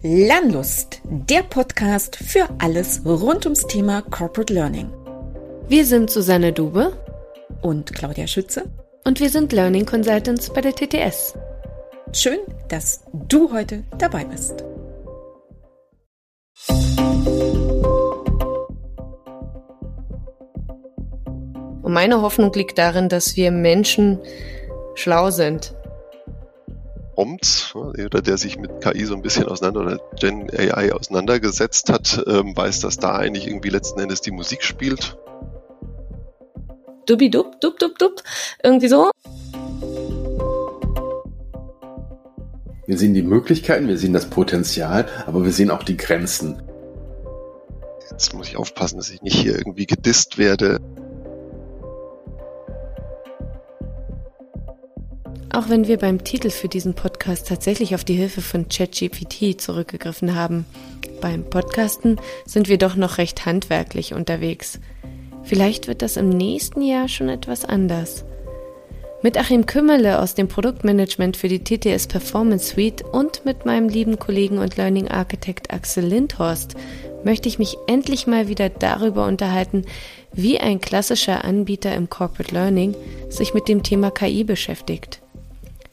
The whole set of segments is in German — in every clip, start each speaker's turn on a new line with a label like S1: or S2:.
S1: Lernlust, der Podcast für alles rund ums Thema Corporate Learning.
S2: Wir sind Susanne Dube
S1: und Claudia Schütze
S2: und wir sind Learning Consultants bei der TTS.
S1: Schön, dass du heute dabei bist.
S2: Und meine Hoffnung liegt darin, dass wir Menschen schlau sind
S3: kommt, oder der sich mit KI so ein bisschen auseinander oder Gen AI auseinandergesetzt hat, ähm, weiß, dass da eigentlich irgendwie letzten Endes die Musik spielt.
S2: Dubi dub, dub, dub, dub, irgendwie so.
S4: Wir sehen die Möglichkeiten, wir sehen das Potenzial, aber wir sehen auch die Grenzen.
S3: Jetzt muss ich aufpassen, dass ich nicht hier irgendwie gedisst werde.
S2: Auch wenn wir beim Titel für diesen Podcast tatsächlich auf die Hilfe von ChatGPT zurückgegriffen haben, beim Podcasten sind wir doch noch recht handwerklich unterwegs. Vielleicht wird das im nächsten Jahr schon etwas anders. Mit Achim Kümmerle aus dem Produktmanagement für die TTS Performance Suite und mit meinem lieben Kollegen und Learning Architect Axel Lindhorst möchte ich mich endlich mal wieder darüber unterhalten, wie ein klassischer Anbieter im Corporate Learning sich mit dem Thema KI beschäftigt.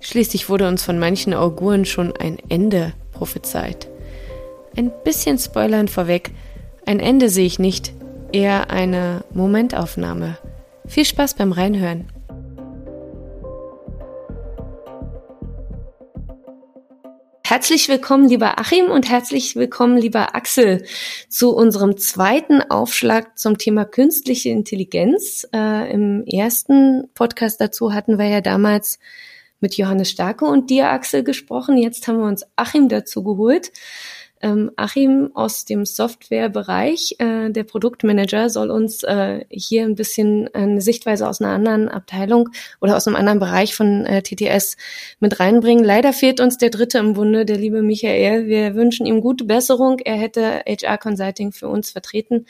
S2: Schließlich wurde uns von manchen Auguren schon ein Ende prophezeit. Ein bisschen Spoilern vorweg. Ein Ende sehe ich nicht, eher eine Momentaufnahme. Viel Spaß beim Reinhören. Herzlich willkommen, lieber Achim, und herzlich willkommen, lieber Axel, zu unserem zweiten Aufschlag zum Thema künstliche Intelligenz. Äh, Im ersten Podcast dazu hatten wir ja damals mit Johannes Starke und dir, Axel, gesprochen. Jetzt haben wir uns Achim dazu geholt. Ähm, Achim aus dem Softwarebereich, äh, der Produktmanager, soll uns äh, hier ein bisschen eine Sichtweise aus einer anderen Abteilung oder aus einem anderen Bereich von äh, TTS mit reinbringen. Leider fehlt uns der Dritte im Bunde, der liebe Michael. Wir wünschen ihm gute Besserung. Er hätte HR Consulting für uns vertreten,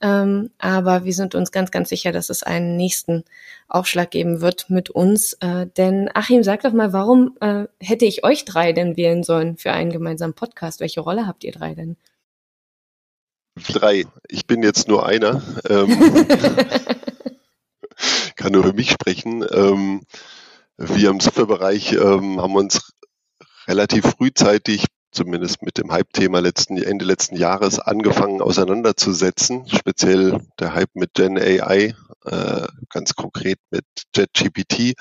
S2: ähm, aber wir sind uns ganz, ganz sicher, dass es einen nächsten Aufschlag geben wird mit uns. Äh, denn Achim, sag doch mal, warum äh, hätte ich euch drei denn wählen sollen für einen gemeinsamen Podcast? Welche Rolle habt ihr drei denn?
S3: Drei. Ich bin jetzt nur einer. Ähm, kann nur für mich sprechen. Ähm, wir im Softwarebereich ähm, haben uns relativ frühzeitig zumindest mit dem Hype-Thema letzten, Ende letzten Jahres angefangen auseinanderzusetzen. Speziell der Hype mit Gen AI, äh, ganz konkret mit JetGPT,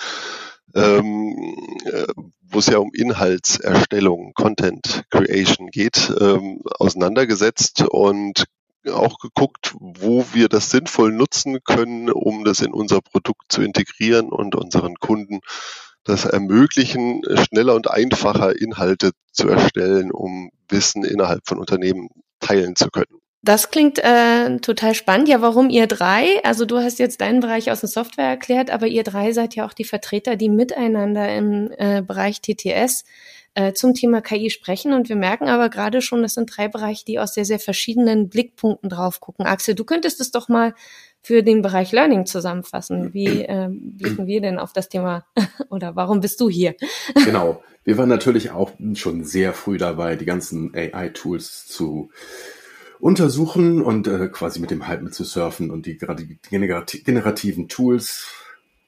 S3: ähm, äh, wo es ja um Inhaltserstellung, Content Creation geht, ähm, auseinandergesetzt und auch geguckt, wo wir das sinnvoll nutzen können, um das in unser Produkt zu integrieren und unseren Kunden das ermöglichen, schneller und einfacher Inhalte zu erstellen, um Wissen innerhalb von Unternehmen teilen zu können.
S2: Das klingt äh, total spannend. Ja, warum ihr drei? Also du hast jetzt deinen Bereich aus der Software erklärt, aber ihr drei seid ja auch die Vertreter, die miteinander im äh, Bereich TTS äh, zum Thema KI sprechen. Und wir merken aber gerade schon, das sind drei Bereiche, die aus sehr, sehr verschiedenen Blickpunkten drauf gucken. Axel, du könntest es doch mal für den Bereich Learning zusammenfassen. Wie äh, blicken wir denn auf das Thema oder warum bist du hier?
S4: genau. Wir waren natürlich auch schon sehr früh dabei, die ganzen AI-Tools zu untersuchen und äh, quasi mit dem Hype zu surfen und die generativen Tools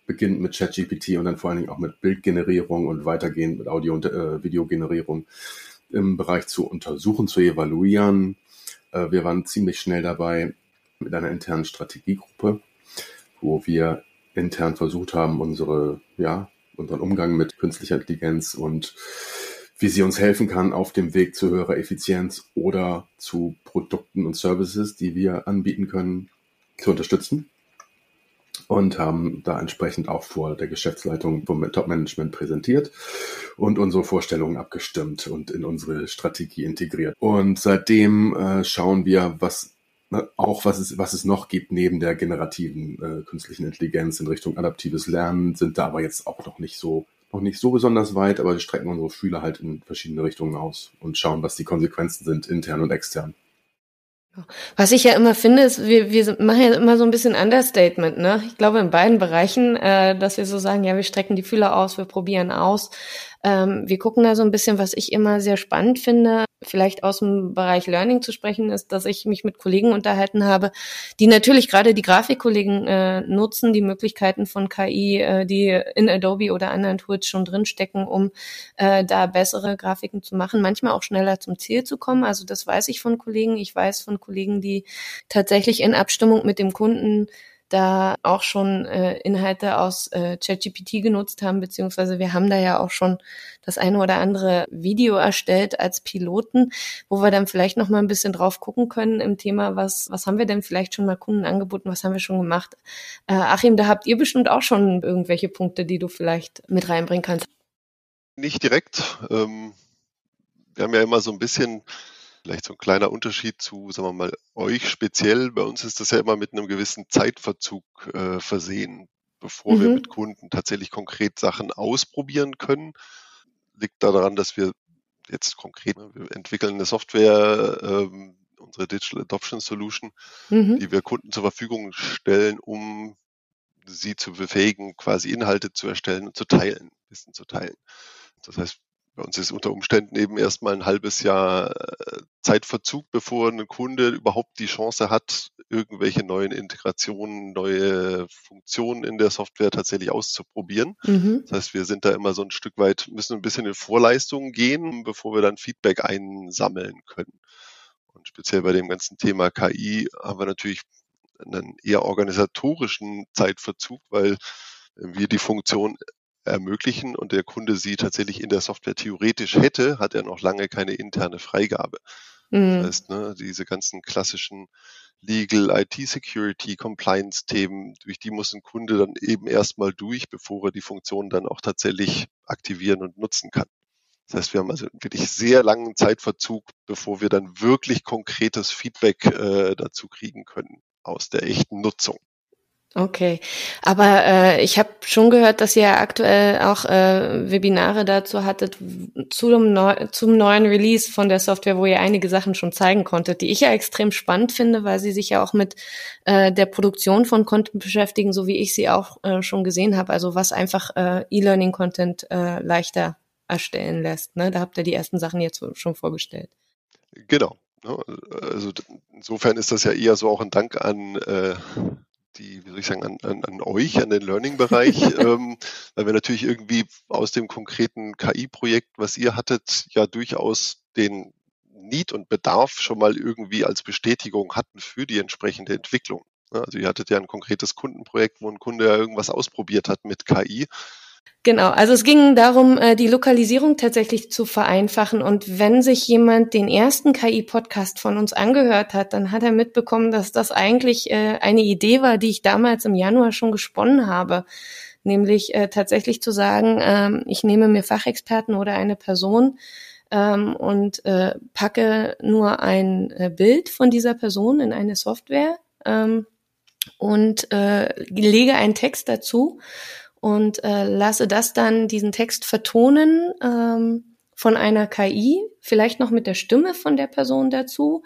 S4: beginnt mit ChatGPT und dann vor allen Dingen auch mit Bildgenerierung und weitergehend mit Audio- und äh, Videogenerierung im Bereich zu untersuchen, zu evaluieren. Äh, wir waren ziemlich schnell dabei, mit einer internen Strategiegruppe, wo wir intern versucht haben, unsere, ja, unseren Umgang mit künstlicher Intelligenz und wie sie uns helfen kann auf dem Weg zu höherer Effizienz oder zu Produkten und Services, die wir anbieten können, zu unterstützen. Und haben da entsprechend auch vor der Geschäftsleitung vom Top-Management präsentiert und unsere Vorstellungen abgestimmt und in unsere Strategie integriert. Und seitdem äh, schauen wir, was Ne, auch was es, was es noch gibt neben der generativen äh, künstlichen Intelligenz in Richtung adaptives Lernen, sind da aber jetzt auch noch nicht so noch nicht so besonders weit, aber wir strecken unsere Fühler halt in verschiedene Richtungen aus und schauen, was die Konsequenzen sind, intern und extern.
S2: Was ich ja immer finde, ist, wir, wir machen ja immer so ein bisschen Understatement, ne? Ich glaube in beiden Bereichen, äh, dass wir so sagen, ja, wir strecken die Fühler aus, wir probieren aus. Ähm, wir gucken da so ein bisschen, was ich immer sehr spannend finde, vielleicht aus dem Bereich Learning zu sprechen ist, dass ich mich mit Kollegen unterhalten habe, die natürlich gerade die Grafikkollegen äh, nutzen, die Möglichkeiten von KI, äh, die in Adobe oder anderen Tools schon drinstecken, um äh, da bessere Grafiken zu machen, manchmal auch schneller zum Ziel zu kommen. Also das weiß ich von Kollegen. Ich weiß von Kollegen, die tatsächlich in Abstimmung mit dem Kunden da auch schon äh, Inhalte aus äh, ChatGPT genutzt haben, beziehungsweise wir haben da ja auch schon das eine oder andere Video erstellt als Piloten, wo wir dann vielleicht noch mal ein bisschen drauf gucken können im Thema, was, was haben wir denn vielleicht schon mal Kunden angeboten, was haben wir schon gemacht. Äh, Achim, da habt ihr bestimmt auch schon irgendwelche Punkte, die du vielleicht mit reinbringen kannst.
S3: Nicht direkt. Ähm, wir haben ja immer so ein bisschen Vielleicht so ein kleiner Unterschied zu, sagen wir mal, euch speziell. Bei uns ist das ja immer mit einem gewissen Zeitverzug äh, versehen, bevor mhm. wir mit Kunden tatsächlich konkret Sachen ausprobieren können. Liegt daran, dass wir jetzt konkret, ne, wir entwickeln eine Software, ähm, unsere Digital Adoption Solution, mhm. die wir Kunden zur Verfügung stellen, um sie zu befähigen, quasi Inhalte zu erstellen und zu teilen, Wissen zu teilen. Das heißt, bei uns ist unter Umständen eben erstmal ein halbes Jahr äh, Zeitverzug, bevor ein Kunde überhaupt die Chance hat, irgendwelche neuen Integrationen, neue Funktionen in der Software tatsächlich auszuprobieren. Mhm. Das heißt, wir sind da immer so ein Stück weit, müssen ein bisschen in Vorleistungen gehen, bevor wir dann Feedback einsammeln können. Und speziell bei dem ganzen Thema KI haben wir natürlich einen eher organisatorischen Zeitverzug, weil wir die Funktion ermöglichen und der Kunde sie tatsächlich in der Software theoretisch hätte, hat er noch lange keine interne Freigabe. Mhm. Das heißt, ne, diese ganzen klassischen Legal, IT-Security, Compliance-Themen, durch die muss ein Kunde dann eben erstmal durch, bevor er die Funktion dann auch tatsächlich aktivieren und nutzen kann. Das heißt, wir haben also wirklich sehr langen Zeitverzug, bevor wir dann wirklich konkretes Feedback äh, dazu kriegen können aus der echten Nutzung.
S2: Okay, aber äh, ich habe schon gehört, dass ihr aktuell auch äh, Webinare dazu hattet zum, Neu zum neuen Release von der Software, wo ihr einige Sachen schon zeigen konntet, die ich ja extrem spannend finde, weil sie sich ja auch mit äh, der Produktion von Content beschäftigen, so wie ich sie auch äh, schon gesehen habe. Also was einfach äh, E-Learning-Content äh, leichter erstellen lässt. Ne? Da habt ihr die ersten Sachen jetzt schon vorgestellt.
S3: Genau. Also insofern ist das ja eher so auch ein Dank an äh, die, wie soll ich sagen, an, an, an euch, an den Learning-Bereich, ähm, weil wir natürlich irgendwie aus dem konkreten KI-Projekt, was ihr hattet, ja durchaus den Need und Bedarf schon mal irgendwie als Bestätigung hatten für die entsprechende Entwicklung. Also ihr hattet ja ein konkretes Kundenprojekt, wo ein Kunde ja irgendwas ausprobiert hat mit KI
S2: Genau, also es ging darum, äh, die Lokalisierung tatsächlich zu vereinfachen. Und wenn sich jemand den ersten KI-Podcast von uns angehört hat, dann hat er mitbekommen, dass das eigentlich äh, eine Idee war, die ich damals im Januar schon gesponnen habe. Nämlich äh, tatsächlich zu sagen, ähm, ich nehme mir Fachexperten oder eine Person ähm, und packe nur ein Bild von dieser Person in eine Software ähm, und lege einen Text dazu und äh, lasse das dann, diesen Text vertonen ähm, von einer KI, vielleicht noch mit der Stimme von der Person dazu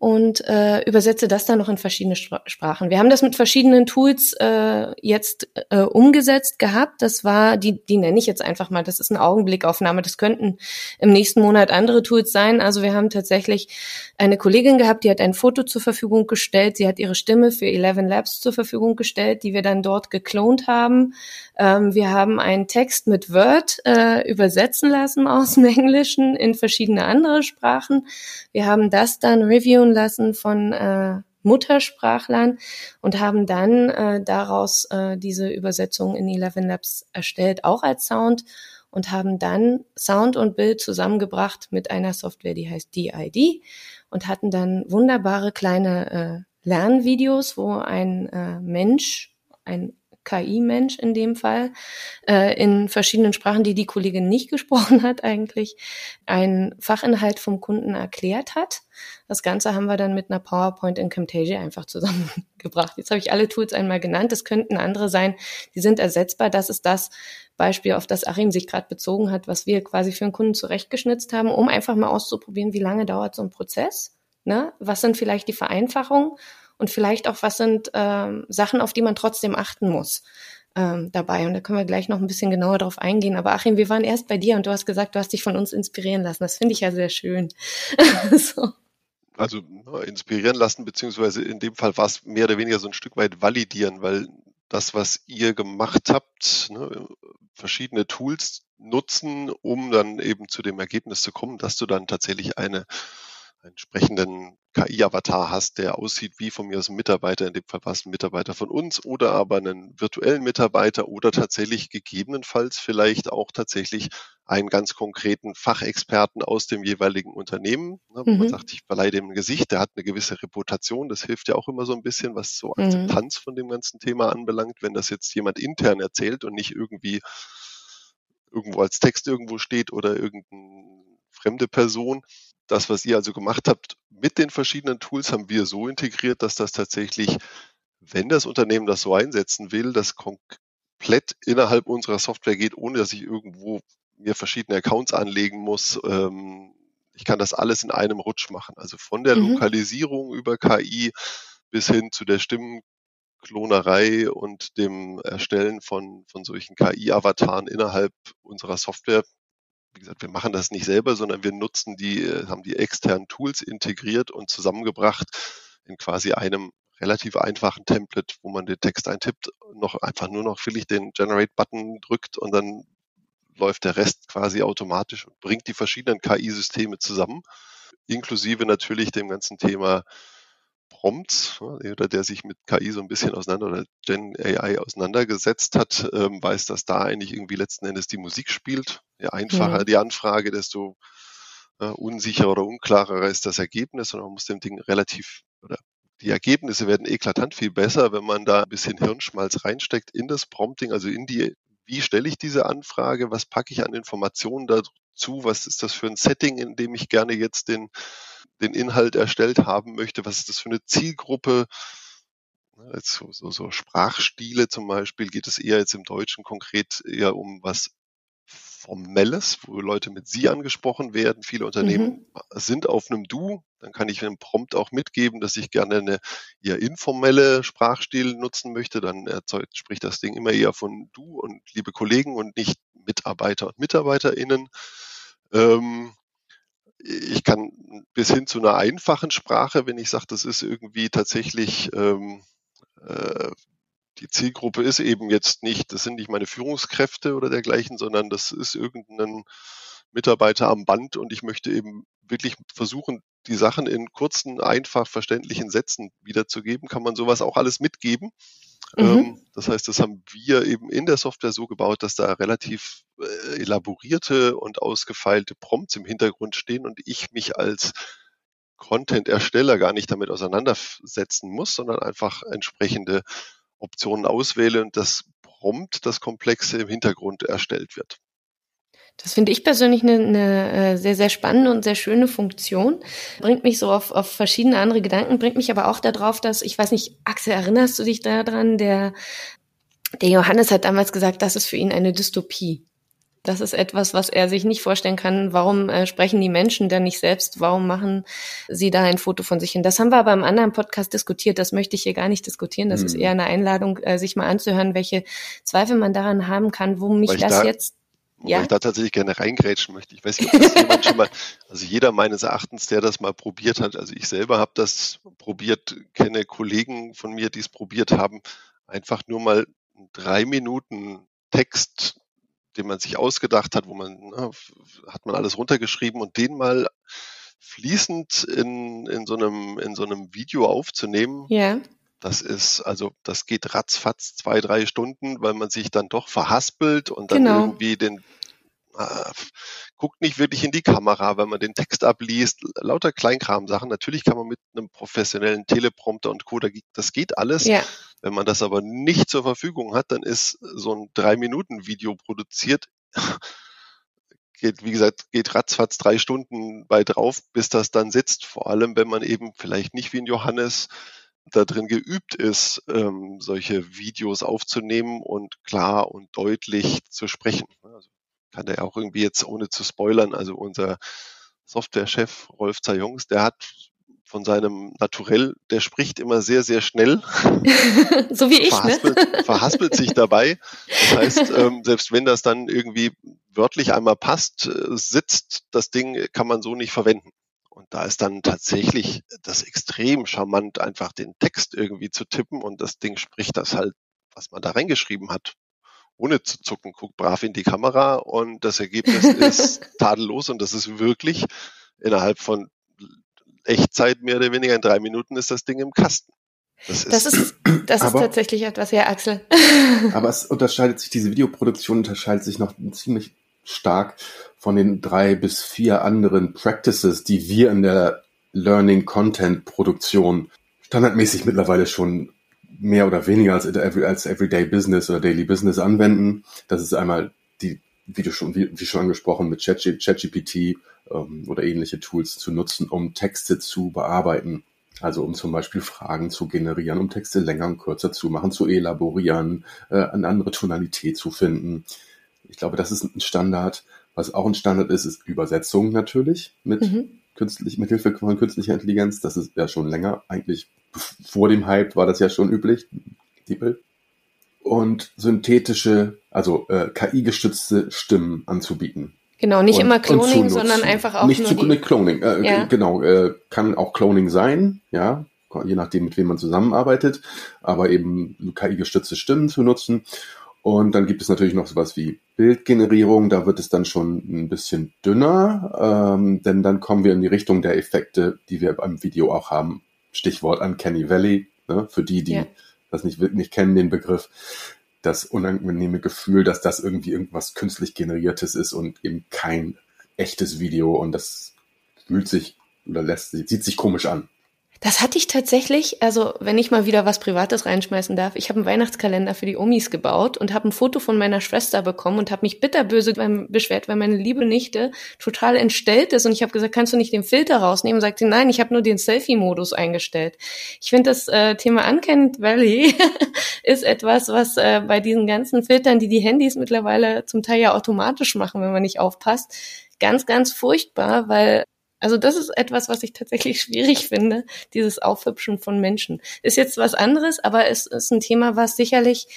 S2: und äh, übersetze das dann noch in verschiedene Sprachen. Wir haben das mit verschiedenen Tools äh, jetzt äh, umgesetzt gehabt. Das war, die, die nenne ich jetzt einfach mal, das ist eine Augenblickaufnahme. Das könnten im nächsten Monat andere Tools sein. Also wir haben tatsächlich eine Kollegin gehabt, die hat ein Foto zur Verfügung gestellt. Sie hat ihre Stimme für Eleven Labs zur Verfügung gestellt, die wir dann dort geklont haben. Ähm, wir haben einen Text mit Word äh, übersetzen lassen aus dem Englischen in verschiedene andere Sprachen. Wir haben das dann reviewen lassen von äh, Muttersprachlern und haben dann äh, daraus äh, diese Übersetzung in Eleven Labs erstellt, auch als Sound und haben dann Sound und Bild zusammengebracht mit einer Software, die heißt DID und hatten dann wunderbare kleine äh, Lernvideos, wo ein äh, Mensch, ein KI-Mensch in dem Fall, äh, in verschiedenen Sprachen, die die Kollegin nicht gesprochen hat eigentlich, einen Fachinhalt vom Kunden erklärt hat. Das Ganze haben wir dann mit einer PowerPoint in Camtasia einfach zusammengebracht. Jetzt habe ich alle Tools einmal genannt. Es könnten andere sein, die sind ersetzbar. Das ist das Beispiel, auf das Achim sich gerade bezogen hat, was wir quasi für einen Kunden zurechtgeschnitzt haben, um einfach mal auszuprobieren, wie lange dauert so ein Prozess. Ne? Was sind vielleicht die Vereinfachungen und vielleicht auch, was sind ähm, Sachen, auf die man trotzdem achten muss. ähm, dabei. Und da können wir gleich noch ein bisschen genauer drauf eingehen. Aber Achim, wir waren erst bei dir und du hast gesagt, du hast dich von uns inspirieren lassen. Das finde ich ja sehr schön.
S3: so. Also inspirieren lassen, beziehungsweise in dem Fall war es mehr oder weniger so ein Stück weit validieren, weil das, was ihr gemacht habt, ne, verschiedene Tools nutzen, um dann eben zu dem Ergebnis zu kommen, dass du dann tatsächlich eine entsprechenden KI-Avatar hast, der aussieht wie von mir aus ein Mitarbeiter, in dem Fall war es ein Mitarbeiter von uns oder aber einen virtuellen Mitarbeiter oder tatsächlich gegebenenfalls vielleicht auch tatsächlich einen ganz konkreten Fachexperten aus dem jeweiligen Unternehmen. Ne, mhm. Man sagt, ich verleihe dem ein Gesicht, der hat eine gewisse Reputation, das hilft ja auch immer so ein bisschen, was so mhm. Akzeptanz mhm. von dem ganzen Thema anbelangt, wenn das jetzt jemand intern erzählt und nicht irgendwie irgendwo als Text irgendwo steht oder irgendeine fremde Person das, was ihr also gemacht habt mit den verschiedenen Tools, haben wir so integriert, dass das tatsächlich, wenn das Unternehmen das so einsetzen will, das komplett innerhalb unserer Software geht, ohne dass ich irgendwo mir verschiedene Accounts anlegen muss. Ähm, ich kann das alles in einem Rutsch machen. Also von der mhm. Lokalisierung über KI bis hin zu der Stimmenklonerei und dem Erstellen von, von solchen KI-Avataren innerhalb unserer Software wie gesagt, wir machen das nicht selber, sondern wir nutzen die, äh, haben die externen Tools integriert und zusammengebracht in quasi einem relativ einfachen Template, wo man den Text eintippt, noch einfach nur noch will den Generate-Button drückt und dann läuft der Rest quasi automatisch und bringt die verschiedenen KI-Systeme zusammen, inklusive natürlich dem ganzen Thema Prompts, oder der sich mit KI so ein bisschen auseinander oder Gen AI auseinandergesetzt hat, ähm, weiß, dass da eigentlich irgendwie letzten Endes die Musik spielt. Je einfacher ja. die Anfrage, desto äh, unsicherer oder unklarer ist das Ergebnis und man muss dem Ding relativ oder die Ergebnisse werden eklatant viel besser, wenn man da ein bisschen Hirnschmalz reinsteckt in das Prompting, also in die, wie stelle ich diese Anfrage, was packe ich an Informationen dazu, was ist das für ein Setting, in dem ich gerne jetzt den den Inhalt erstellt haben möchte, was ist das für eine Zielgruppe, Jetzt so, so, so Sprachstile zum Beispiel geht es eher jetzt im Deutschen konkret eher um was Formelles, wo Leute mit Sie angesprochen werden. Viele Unternehmen mhm. sind auf einem Du. Dann kann ich einem Prompt auch mitgeben, dass ich gerne eine eher informelle Sprachstil nutzen möchte. Dann erzeugt, spricht das Ding immer eher von Du und liebe Kollegen und nicht Mitarbeiter und MitarbeiterInnen. Ähm, ich kann bis hin zu einer einfachen Sprache, wenn ich sage, das ist irgendwie tatsächlich ähm, äh, die Zielgruppe ist eben jetzt nicht, das sind nicht meine Führungskräfte oder dergleichen, sondern das ist irgendein Mitarbeiter am Band und ich möchte eben wirklich versuchen, die Sachen in kurzen, einfach verständlichen Sätzen wiederzugeben, kann man sowas auch alles mitgeben. Mhm. Ähm, das heißt, das haben wir eben in der Software so gebaut, dass da relativ elaborierte und ausgefeilte Prompts im Hintergrund stehen und ich mich als Content-Ersteller gar nicht damit auseinandersetzen muss, sondern einfach entsprechende Optionen auswähle und das Prompt, das Komplexe im Hintergrund erstellt wird.
S2: Das finde ich persönlich eine, eine äh, sehr, sehr spannende und sehr schöne Funktion. Bringt mich so auf, auf verschiedene andere Gedanken, bringt mich aber auch darauf, dass, ich weiß nicht, Axel, erinnerst du dich daran, der, der Johannes hat damals gesagt, das ist für ihn eine Dystopie. Das ist etwas, was er sich nicht vorstellen kann. Warum äh, sprechen die Menschen denn nicht selbst? Warum machen sie da ein Foto von sich hin? Das haben wir aber im anderen Podcast diskutiert. Das möchte ich hier gar nicht diskutieren. Das hm. ist eher eine Einladung, äh, sich mal anzuhören, welche Zweifel man daran haben kann, wo mich das da jetzt
S3: ja. Weil ich da tatsächlich gerne reingrätschen möchte. Ich weiß nicht, ob das jemand schon mal, also jeder meines Erachtens, der das mal probiert hat, also ich selber habe das probiert, kenne Kollegen von mir, die es probiert haben, einfach nur mal drei Minuten Text, den man sich ausgedacht hat, wo man, ne, hat man alles runtergeschrieben und den mal fließend in, in, so einem, in so einem Video aufzunehmen. Ja. Das ist, also das geht ratzfatz zwei, drei Stunden, weil man sich dann doch verhaspelt und dann genau. irgendwie den äh, guckt nicht wirklich in die Kamera, wenn man den Text abliest, lauter Kleinkram-Sachen. Natürlich kann man mit einem professionellen Teleprompter und Co., das geht alles. Ja. Wenn man das aber nicht zur Verfügung hat, dann ist so ein Drei-Minuten-Video produziert. geht, wie gesagt, geht ratzfatz drei Stunden bei drauf, bis das dann sitzt. Vor allem, wenn man eben vielleicht nicht wie ein Johannes da drin geübt ist, ähm, solche Videos aufzunehmen und klar und deutlich zu sprechen. Also kann der auch irgendwie jetzt ohne zu spoilern, also unser Softwarechef Rolf Zayungs, der hat von seinem Naturell, der spricht immer sehr, sehr schnell.
S2: so wie ich,
S3: ne? verhaspelt,
S2: ne?
S3: verhaspelt sich dabei. Das heißt, ähm, selbst wenn das dann irgendwie wörtlich einmal passt, äh, sitzt, das Ding kann man so nicht verwenden. Und da ist dann tatsächlich das extrem charmant, einfach den Text irgendwie zu tippen und das Ding spricht das halt, was man da reingeschrieben hat, ohne zu zucken, guckt brav in die Kamera und das Ergebnis ist tadellos und das ist wirklich innerhalb von Echtzeit mehr oder weniger in drei Minuten ist das Ding im Kasten.
S2: Das ist, das ist, das ist tatsächlich etwas, ja, Axel.
S4: aber es unterscheidet sich, diese Videoproduktion unterscheidet sich noch ziemlich stark von den drei bis vier anderen Practices, die wir in der Learning Content Produktion standardmäßig mittlerweile schon mehr oder weniger als, als Everyday Business oder Daily Business anwenden. Das ist einmal die, wie du schon, wie, wie schon angesprochen, mit ChatGPT ähm, oder ähnliche Tools zu nutzen, um Texte zu bearbeiten. Also um zum Beispiel Fragen zu generieren, um Texte länger und kürzer zu machen, zu elaborieren, äh, eine andere Tonalität zu finden. Ich glaube, das ist ein Standard. Was auch ein Standard ist, ist Übersetzung natürlich mit mhm. Künstlich, mit Hilfe von künstlicher Intelligenz. Das ist ja schon länger. Eigentlich vor dem Hype war das ja schon üblich. DeepL. Und synthetische, also äh, KI-gestützte Stimmen anzubieten.
S2: Genau, nicht und, immer Cloning, sondern einfach auch
S4: nicht
S2: nur
S4: zu, die... Cloning. Äh, ja. Genau, äh, kann auch Cloning sein, ja, je nachdem, mit wem man zusammenarbeitet, aber eben KI-gestützte Stimmen zu nutzen. Und dann gibt es natürlich noch sowas wie Bildgenerierung. Da wird es dann schon ein bisschen dünner, ähm, denn dann kommen wir in die Richtung der Effekte, die wir beim Video auch haben. Stichwort Uncanny Valley, ne? für die, die ja. das nicht, nicht kennen, den Begriff das unangenehme Gefühl, dass das irgendwie irgendwas künstlich generiertes ist und eben kein echtes Video und das fühlt sich oder lässt, sieht sich komisch an.
S2: Das hatte ich tatsächlich, also wenn ich mal wieder was Privates reinschmeißen darf, ich habe einen Weihnachtskalender für die Omis gebaut und habe ein Foto von meiner Schwester bekommen und habe mich bitterböse beschwert, weil meine liebe Nichte total entstellt ist und ich habe gesagt, kannst du nicht den Filter rausnehmen? Und sagt sie, nein, ich habe nur den Selfie-Modus eingestellt. Ich finde das äh, Thema Uncanny Valley ist etwas, was äh, bei diesen ganzen Filtern, die die Handys mittlerweile zum Teil ja automatisch machen, wenn man nicht aufpasst, ganz, ganz furchtbar, weil also das ist etwas, was ich tatsächlich schwierig finde, dieses Aufhübschen von Menschen. Ist jetzt was anderes, aber es ist ein Thema, was sicherlich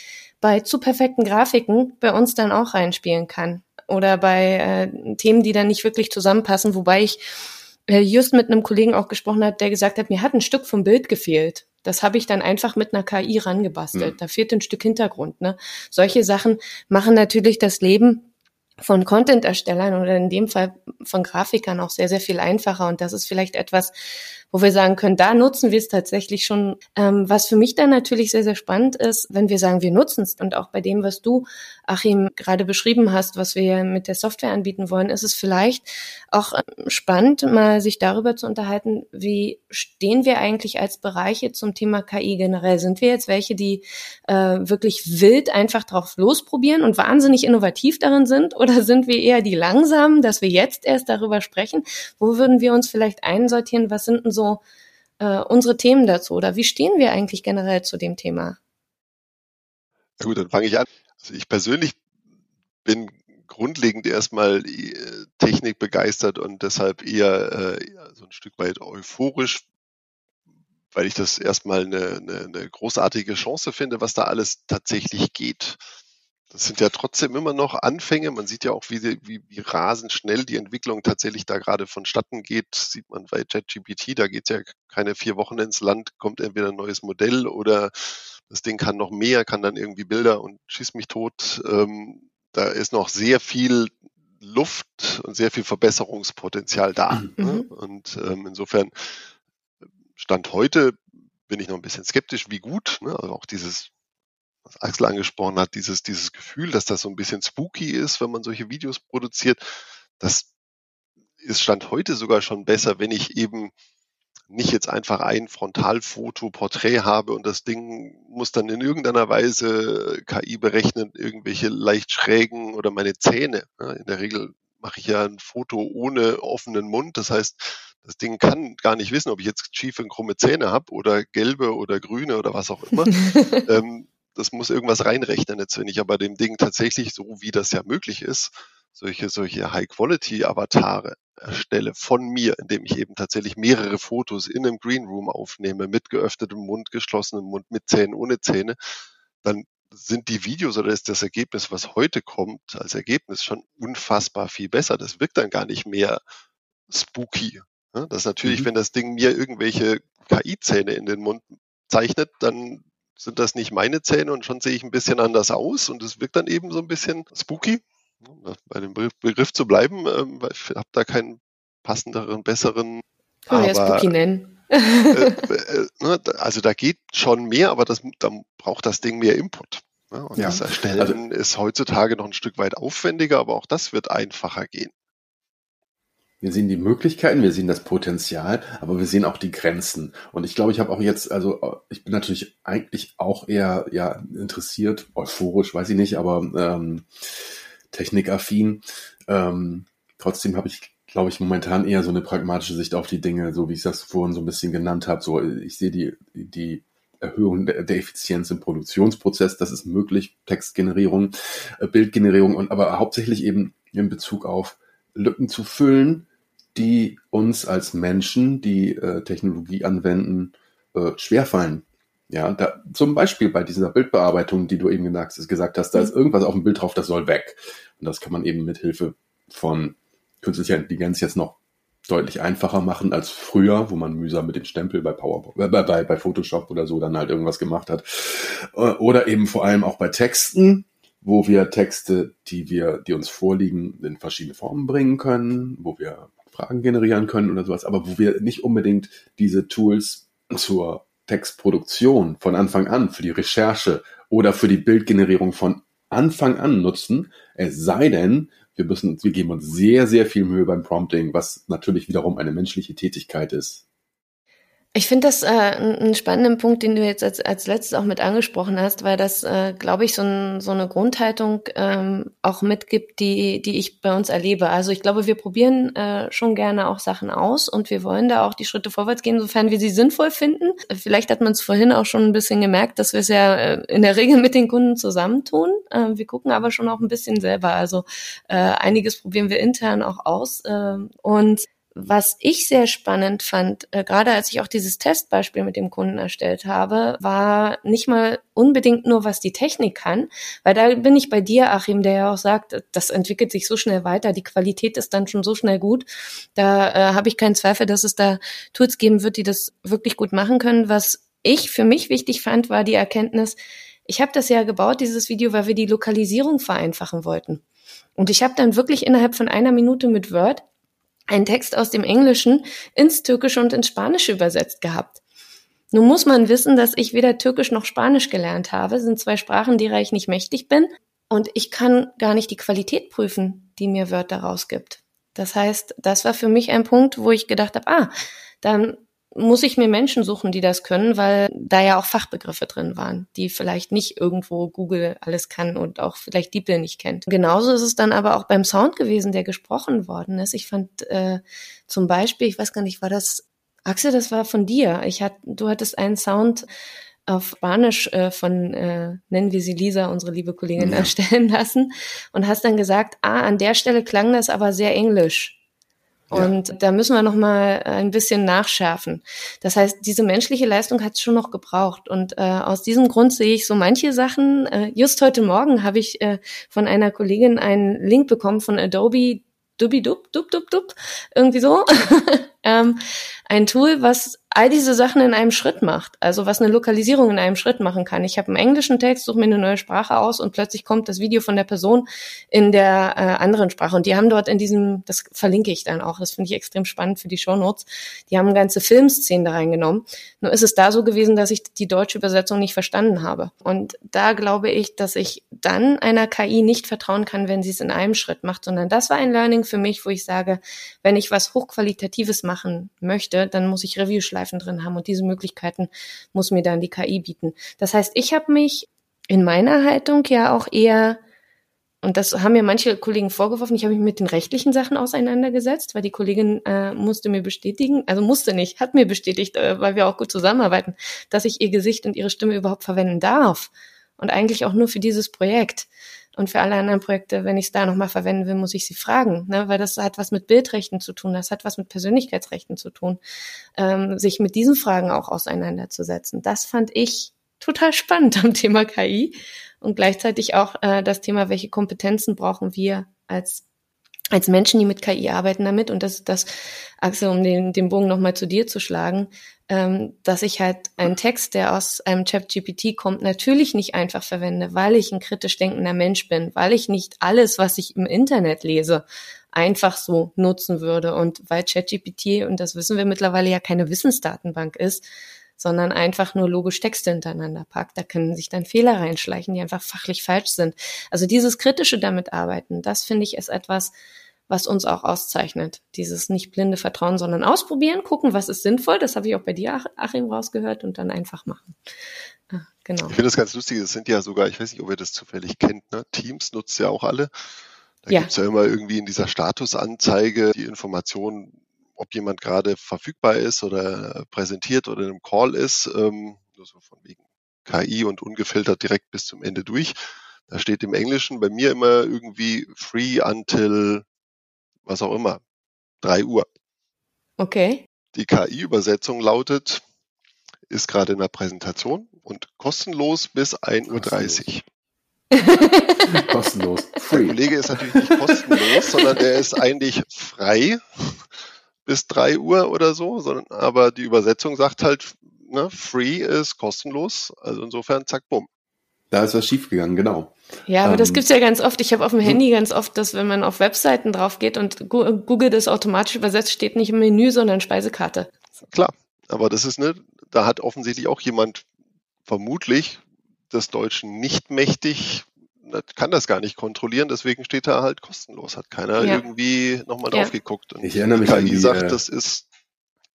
S2: bei zu perfekten Grafiken bei uns dann auch reinspielen kann. Oder bei äh, Themen, die dann nicht wirklich zusammenpassen, wobei ich äh, just mit einem Kollegen auch gesprochen hat, der gesagt hat, mir hat ein Stück vom Bild gefehlt. Das habe ich dann einfach mit einer KI rangebastelt. Mhm. Da fehlt ein Stück Hintergrund. Ne? Solche Sachen machen natürlich das Leben von Content-Erstellern oder in dem Fall von Grafikern auch sehr, sehr viel einfacher. Und das ist vielleicht etwas, wo wir sagen können, da nutzen wir es tatsächlich schon. Ähm, was für mich dann natürlich sehr, sehr spannend ist, wenn wir sagen, wir nutzen es und auch bei dem, was du, Achim, gerade beschrieben hast, was wir mit der Software anbieten wollen, ist es vielleicht auch ähm, spannend, mal sich darüber zu unterhalten, wie stehen wir eigentlich als Bereiche zum Thema KI generell? Sind wir jetzt welche, die äh, wirklich wild einfach drauf losprobieren und wahnsinnig innovativ darin sind? Oder sind wir eher die langsamen, dass wir jetzt erst darüber sprechen? Wo würden wir uns vielleicht einsortieren? Was sind denn so so äh, unsere Themen dazu oder wie stehen wir eigentlich generell zu dem Thema?
S3: Na gut, dann fange ich an. Also ich persönlich bin grundlegend erstmal äh, Technik begeistert und deshalb eher äh, so ein Stück weit euphorisch, weil ich das erstmal eine, eine, eine großartige Chance finde, was da alles tatsächlich geht. Das sind ja trotzdem immer noch Anfänge. Man sieht ja auch, wie, wie, wie rasend schnell die Entwicklung tatsächlich da gerade vonstatten geht. Sieht man bei ChatGPT, da geht es ja keine vier Wochen ins Land, kommt entweder ein neues Modell oder das Ding kann noch mehr, kann dann irgendwie Bilder und schießt mich tot. Ähm, da ist noch sehr viel Luft und sehr viel Verbesserungspotenzial da. Mhm. Ne? Und ähm, insofern Stand heute bin ich noch ein bisschen skeptisch, wie gut, ne? also auch dieses was Axel angesprochen hat, dieses, dieses Gefühl, dass das so ein bisschen spooky ist, wenn man solche Videos produziert, das ist Stand heute sogar schon besser, wenn ich eben nicht jetzt einfach ein Frontalfoto, Porträt habe und das Ding muss dann in irgendeiner Weise KI berechnen, irgendwelche leicht schrägen oder meine Zähne. In der Regel mache ich ja ein Foto ohne offenen Mund. Das heißt, das Ding kann gar nicht wissen, ob ich jetzt schiefe und krumme Zähne habe oder gelbe oder grüne oder was auch immer. ähm, das muss irgendwas reinrechnen. Jetzt, wenn ich aber dem Ding tatsächlich, so wie das ja möglich ist, solche, solche High-Quality-Avatare erstelle von mir, indem ich eben tatsächlich mehrere Fotos in einem Green Room aufnehme, mit geöffnetem Mund, geschlossenem Mund, mit Zähnen, ohne Zähne, dann sind die Videos oder ist das Ergebnis, was heute kommt, als Ergebnis schon unfassbar viel besser. Das wirkt dann gar nicht mehr spooky. Das ist natürlich, mhm. wenn das Ding mir irgendwelche KI-Zähne in den Mund zeichnet, dann sind das nicht meine Zähne und schon sehe ich ein bisschen anders aus und es wirkt dann eben so ein bisschen spooky. Bei dem Begriff zu bleiben, ähm, weil ich habe da keinen passenderen, besseren.
S2: Können wir ja spooky nennen.
S3: äh, äh, ne, also da geht schon mehr, aber das, dann braucht das Ding mehr Input. Ne? Und ja. das Erstellen also, ist heutzutage noch ein Stück weit aufwendiger, aber auch das wird einfacher gehen.
S4: Wir sehen die Möglichkeiten, wir sehen das Potenzial, aber wir sehen auch die Grenzen. Und ich glaube, ich habe auch jetzt, also ich bin natürlich eigentlich auch eher ja interessiert, euphorisch, weiß ich nicht, aber ähm, technikaffin. Ähm, trotzdem habe ich, glaube ich, momentan eher so eine pragmatische Sicht auf die Dinge, so wie ich das vorhin so ein bisschen genannt habe. So, ich sehe die, die Erhöhung der, Effizienz im Produktionsprozess, das ist möglich, Textgenerierung, äh, Bildgenerierung und aber hauptsächlich eben in Bezug auf Lücken zu füllen, die uns als Menschen, die äh, Technologie anwenden, äh, schwerfallen. Ja, da, zum Beispiel bei dieser Bildbearbeitung, die du eben gesagt, gesagt hast, da ist mhm. irgendwas auf dem Bild drauf, das soll weg. Und das kann man eben mit Hilfe von künstlicher Intelligenz jetzt noch deutlich einfacher machen als früher, wo man mühsam mit dem Stempel bei PowerPoint, äh, bei, bei Photoshop oder so dann halt irgendwas gemacht hat. Äh, oder eben vor allem auch bei Texten, wo wir Texte, die wir, die uns vorliegen, in verschiedene Formen bringen können, wo wir Fragen generieren können oder sowas, aber wo wir nicht unbedingt diese Tools zur Textproduktion von Anfang an, für die Recherche oder für die Bildgenerierung von Anfang an nutzen, es sei denn, wir müssen, wir geben uns sehr, sehr viel Mühe beim Prompting, was natürlich wiederum eine menschliche Tätigkeit ist.
S2: Ich finde das äh, einen spannenden Punkt, den du jetzt als, als letztes auch mit angesprochen hast, weil das, äh, glaube ich, so, ein, so eine Grundhaltung ähm, auch mitgibt, die, die ich bei uns erlebe. Also ich glaube, wir probieren äh, schon gerne auch Sachen aus und wir wollen da auch die Schritte vorwärts gehen, sofern wir sie sinnvoll finden. Vielleicht hat man es vorhin auch schon ein bisschen gemerkt, dass wir es ja äh, in der Regel mit den Kunden zusammentun. Äh, wir gucken aber schon auch ein bisschen selber. Also äh, einiges probieren wir intern auch aus. Äh, und was ich sehr spannend fand, äh, gerade als ich auch dieses Testbeispiel mit dem Kunden erstellt habe, war nicht mal unbedingt nur, was die Technik kann, weil da bin ich bei dir, Achim, der ja auch sagt, das entwickelt sich so schnell weiter, die Qualität ist dann schon so schnell gut. Da äh, habe ich keinen Zweifel, dass es da Tools geben wird, die das wirklich gut machen können. Was ich für mich wichtig fand, war die Erkenntnis, ich habe das ja gebaut, dieses Video, weil wir die Lokalisierung vereinfachen wollten. Und ich habe dann wirklich innerhalb von einer Minute mit Word einen Text aus dem Englischen ins Türkische und ins Spanische übersetzt gehabt. Nun muss man wissen, dass ich weder Türkisch noch Spanisch gelernt habe, sind zwei Sprachen, derer ich nicht mächtig bin, und ich kann gar nicht die Qualität prüfen, die mir Wörter rausgibt. Das heißt, das war für mich ein Punkt, wo ich gedacht habe, ah, dann muss ich mir Menschen suchen, die das können, weil da ja auch Fachbegriffe drin waren, die vielleicht nicht irgendwo Google alles kann und auch vielleicht DeepL nicht kennt. Genauso ist es dann aber auch beim Sound gewesen, der gesprochen worden ist. Ich fand äh, zum Beispiel, ich weiß gar nicht, war das Axel, das war von dir. Ich hat, du hattest einen Sound auf Spanisch äh, von, äh, nennen wir sie Lisa, unsere liebe Kollegin, ja. erstellen lassen und hast dann gesagt, ah, an der Stelle klang das aber sehr englisch. Und ja. da müssen wir noch mal ein bisschen nachschärfen. Das heißt, diese menschliche Leistung hat es schon noch gebraucht. Und äh, aus diesem Grund sehe ich so manche Sachen. Äh, just heute Morgen habe ich äh, von einer Kollegin einen Link bekommen von Adobe Dubi Dub, Dub, Dub, Dub, irgendwie so. ähm, ein Tool, was all diese Sachen in einem Schritt macht. Also was eine Lokalisierung in einem Schritt machen kann. Ich habe einen englischen Text, suche mir eine neue Sprache aus und plötzlich kommt das Video von der Person in der äh, anderen Sprache. Und die haben dort in diesem, das verlinke ich dann auch, das finde ich extrem spannend für die Show Notes. Die haben ganze Filmszenen da reingenommen. Nur ist es da so gewesen, dass ich die deutsche Übersetzung nicht verstanden habe. Und da glaube ich, dass ich dann einer KI nicht vertrauen kann, wenn sie es in einem Schritt macht, sondern das war ein Learning für mich, wo ich sage, wenn ich was hochqualitatives machen möchte, dann muss ich Review schleifen Schleifen drin haben. Und diese Möglichkeiten muss mir dann die KI bieten. Das heißt, ich habe mich in meiner Haltung ja auch eher und das haben mir manche Kollegen vorgeworfen. Ich habe mich mit den rechtlichen Sachen auseinandergesetzt, weil die Kollegin äh, musste mir bestätigen, also musste nicht, hat mir bestätigt, äh, weil wir auch gut zusammenarbeiten, dass ich ihr Gesicht und ihre Stimme überhaupt verwenden darf. Und eigentlich auch nur für dieses Projekt. Und für alle anderen Projekte, wenn ich es da nochmal verwenden will, muss ich sie fragen, ne? weil das hat was mit Bildrechten zu tun, das hat was mit Persönlichkeitsrechten zu tun, ähm, sich mit diesen Fragen auch auseinanderzusetzen. Das fand ich total spannend am Thema KI und gleichzeitig auch äh, das Thema, welche Kompetenzen brauchen wir als als Menschen, die mit KI arbeiten damit, und das ist das, Axel, um den, den Bogen nochmal zu dir zu schlagen, ähm, dass ich halt einen Text, der aus einem Chat-GPT kommt, natürlich nicht einfach verwende, weil ich ein kritisch denkender Mensch bin, weil ich nicht alles, was ich im Internet lese, einfach so nutzen würde. Und weil ChatGPT, und das wissen wir mittlerweile, ja keine Wissensdatenbank ist, sondern einfach nur logisch Texte hintereinander packt. Da können sich dann Fehler reinschleichen, die einfach fachlich falsch sind. Also dieses kritische damit arbeiten, das finde ich ist etwas, was uns auch auszeichnet. Dieses nicht blinde Vertrauen, sondern ausprobieren, gucken, was ist sinnvoll. Das habe ich auch bei dir, Achim, rausgehört und dann einfach machen.
S3: Ah, genau. Ich finde das ganz lustig. Es sind ja sogar, ich weiß nicht, ob ihr das zufällig kennt, ne? Teams nutzt ja auch alle. Da ja. es ja immer irgendwie in dieser Statusanzeige die Information, ob jemand gerade verfügbar ist oder präsentiert oder in einem Call ist, ähm, nur so von wegen KI und ungefiltert direkt bis zum Ende durch. Da steht im Englischen bei mir immer irgendwie free until was auch immer, drei Uhr.
S2: Okay.
S3: Die KI-Übersetzung lautet, ist gerade in der Präsentation und kostenlos bis 1.30
S4: Uhr. kostenlos.
S3: Free. Der Kollege ist natürlich nicht kostenlos, sondern der ist eigentlich frei bis 3 Uhr oder so, sondern aber die Übersetzung sagt halt, ne, free ist kostenlos, also insofern zack, bumm.
S4: Da ist was schiefgegangen, genau.
S2: Ja, aber ähm, das gibt's ja ganz oft. Ich habe auf dem Handy ganz oft, dass wenn man auf Webseiten drauf geht und Google das automatisch übersetzt, steht nicht im Menü, sondern Speisekarte.
S3: Klar, aber das ist ne, da hat offensichtlich auch jemand vermutlich des Deutschen nicht mächtig, kann das gar nicht kontrollieren, deswegen steht da halt kostenlos, hat keiner ja. irgendwie nochmal drauf ja. geguckt.
S4: Und ich erinnere mich KI an die,
S3: sagt, äh, das ist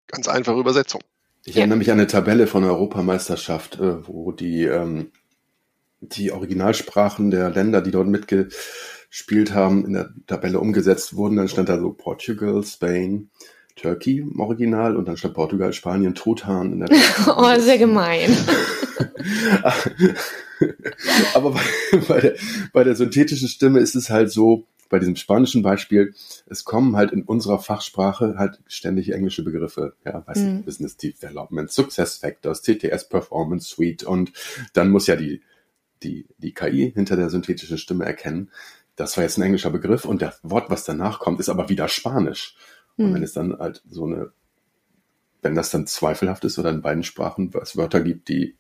S3: ganz einfache Übersetzung.
S4: Ich ja. erinnere mich an eine Tabelle von der Europameisterschaft, äh, wo die ähm, die Originalsprachen der Länder, die dort mitgespielt haben, in der Tabelle umgesetzt wurden. Dann stand da so Portugal, Spain, Turkey im Original und dann stand Portugal, Spanien, Truthahn in der
S2: Oh, sehr gemein.
S4: Aber bei, bei, der, bei der synthetischen Stimme ist es halt so, bei diesem spanischen Beispiel, es kommen halt in unserer Fachsprache halt ständig englische Begriffe, ja, weiß mhm. Business Development, Success Factors, CTS Performance Suite und dann muss ja die die, die KI hinter der synthetischen Stimme erkennen. Das war jetzt ein englischer Begriff und das Wort, was danach kommt, ist aber wieder Spanisch. Und hm. wenn es dann halt so eine, wenn das dann zweifelhaft ist oder in beiden Sprachen es Wörter gibt, die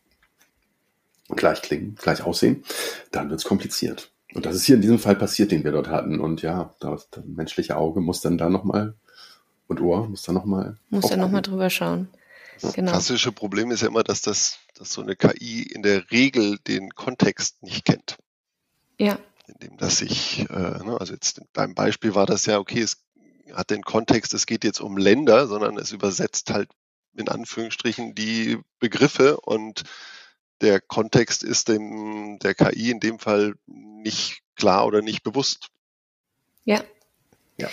S4: gleich klingen, gleich aussehen, dann wird es kompliziert. Und das ist hier in diesem Fall passiert, den wir dort hatten. Und ja, das, das menschliche Auge muss dann da nochmal und Ohr muss da nochmal.
S2: Muss da nochmal drüber schauen.
S3: Das genau. klassische Problem ist ja immer, dass das, dass so eine KI in der Regel den Kontext nicht kennt.
S2: Ja.
S3: Indem das sich, äh, ne, also jetzt in deinem Beispiel war das ja, okay, es hat den Kontext, es geht jetzt um Länder, sondern es übersetzt halt in Anführungsstrichen die Begriffe und der Kontext ist dem der KI in dem Fall nicht klar oder nicht bewusst.
S2: Ja. Ja.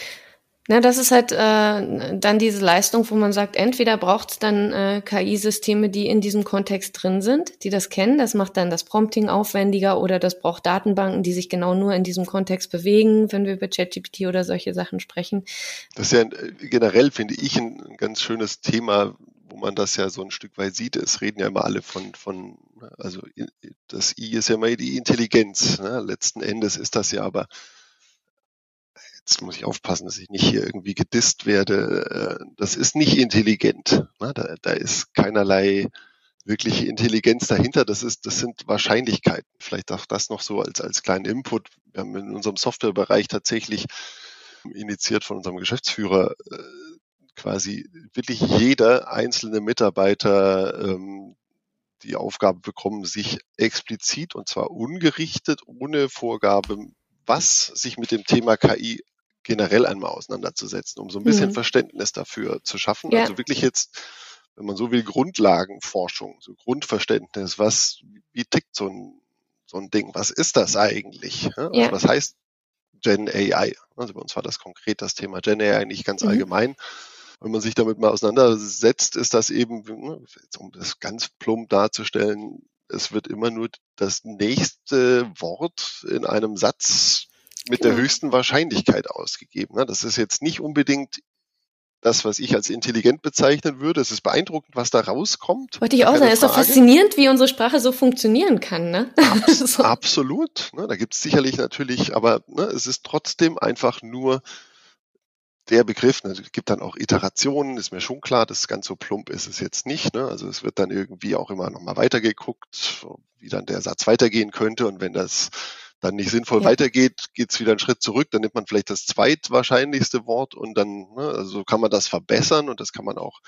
S2: Na, das ist halt äh, dann diese Leistung, wo man sagt, entweder braucht es dann äh, KI-Systeme, die in diesem Kontext drin sind, die das kennen. Das macht dann das Prompting aufwendiger oder das braucht Datenbanken, die sich genau nur in diesem Kontext bewegen, wenn wir über ChatGPT oder solche Sachen sprechen.
S3: Das ist ja äh, generell, finde ich, ein ganz schönes Thema, wo man das ja so ein Stück weit sieht. Es reden ja immer alle von, von also das I ist ja immer die Intelligenz. Ne? Letzten Endes ist das ja aber jetzt muss ich aufpassen, dass ich nicht hier irgendwie gedisst werde, äh, das ist nicht intelligent. Ne? Da, da ist keinerlei wirkliche Intelligenz dahinter. Das ist, das sind Wahrscheinlichkeiten. Vielleicht auch das noch so als, als kleinen Input. Wir haben in unserem Softwarebereich tatsächlich initiiert von unserem Geschäftsführer äh, quasi wirklich jeder einzelne Mitarbeiter ähm, die Aufgabe bekommen, sich explizit und zwar ungerichtet, ohne Vorgabe, was sich mit dem Thema KI generell einmal auseinanderzusetzen, um so ein bisschen mhm. Verständnis dafür zu schaffen. Ja. Also wirklich jetzt, wenn man so will, Grundlagenforschung, so Grundverständnis, was, wie tickt so ein, so ein Ding, was ist das eigentlich? Also ja. Was heißt Gen AI? Also bei uns war das konkret das Thema Gen AI nicht ganz mhm. allgemein. Wenn man sich damit mal auseinandersetzt, ist das eben, um das ganz plump darzustellen, es wird immer nur das nächste Wort in einem Satz mit genau. der höchsten Wahrscheinlichkeit ausgegeben. Ne? Das ist jetzt nicht unbedingt das, was ich als intelligent bezeichnen würde. Es ist beeindruckend, was da rauskommt.
S2: Wollte ich auch sagen, es ist doch faszinierend, wie unsere Sprache so funktionieren kann. Ne?
S3: Abs so. Absolut. Ne? Da gibt es sicherlich natürlich, aber ne, es ist trotzdem einfach nur der Begriff. Es gibt dann auch Iterationen, ist mir schon klar, das ganz so plump ist es jetzt nicht. Also es wird dann irgendwie auch immer nochmal weitergeguckt, wie dann der Satz weitergehen könnte. Und wenn das dann nicht sinnvoll ja. weitergeht, geht's wieder einen Schritt zurück, dann nimmt man vielleicht das zweitwahrscheinlichste Wort und dann, ne, also kann man das verbessern und das kann man auch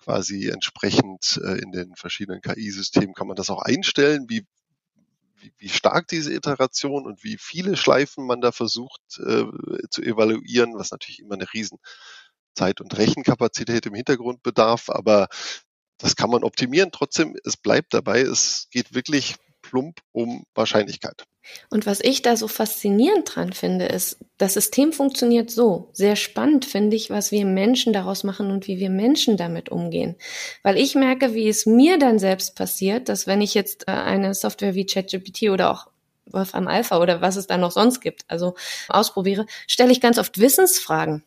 S3: quasi entsprechend äh, in den verschiedenen KI-Systemen kann man das auch einstellen, wie, wie, wie stark diese Iteration und wie viele Schleifen man da versucht äh, zu evaluieren, was natürlich immer eine riesen Zeit- und Rechenkapazität im Hintergrund bedarf, aber das kann man optimieren. Trotzdem, es bleibt dabei, es geht wirklich plump um Wahrscheinlichkeit.
S2: Und was ich da so faszinierend dran finde, ist, das System funktioniert so. Sehr spannend finde ich, was wir Menschen daraus machen und wie wir Menschen damit umgehen. Weil ich merke, wie es mir dann selbst passiert, dass wenn ich jetzt äh, eine Software wie ChatGPT oder auch Wolfram Alpha oder was es da noch sonst gibt, also ausprobiere, stelle ich ganz oft Wissensfragen.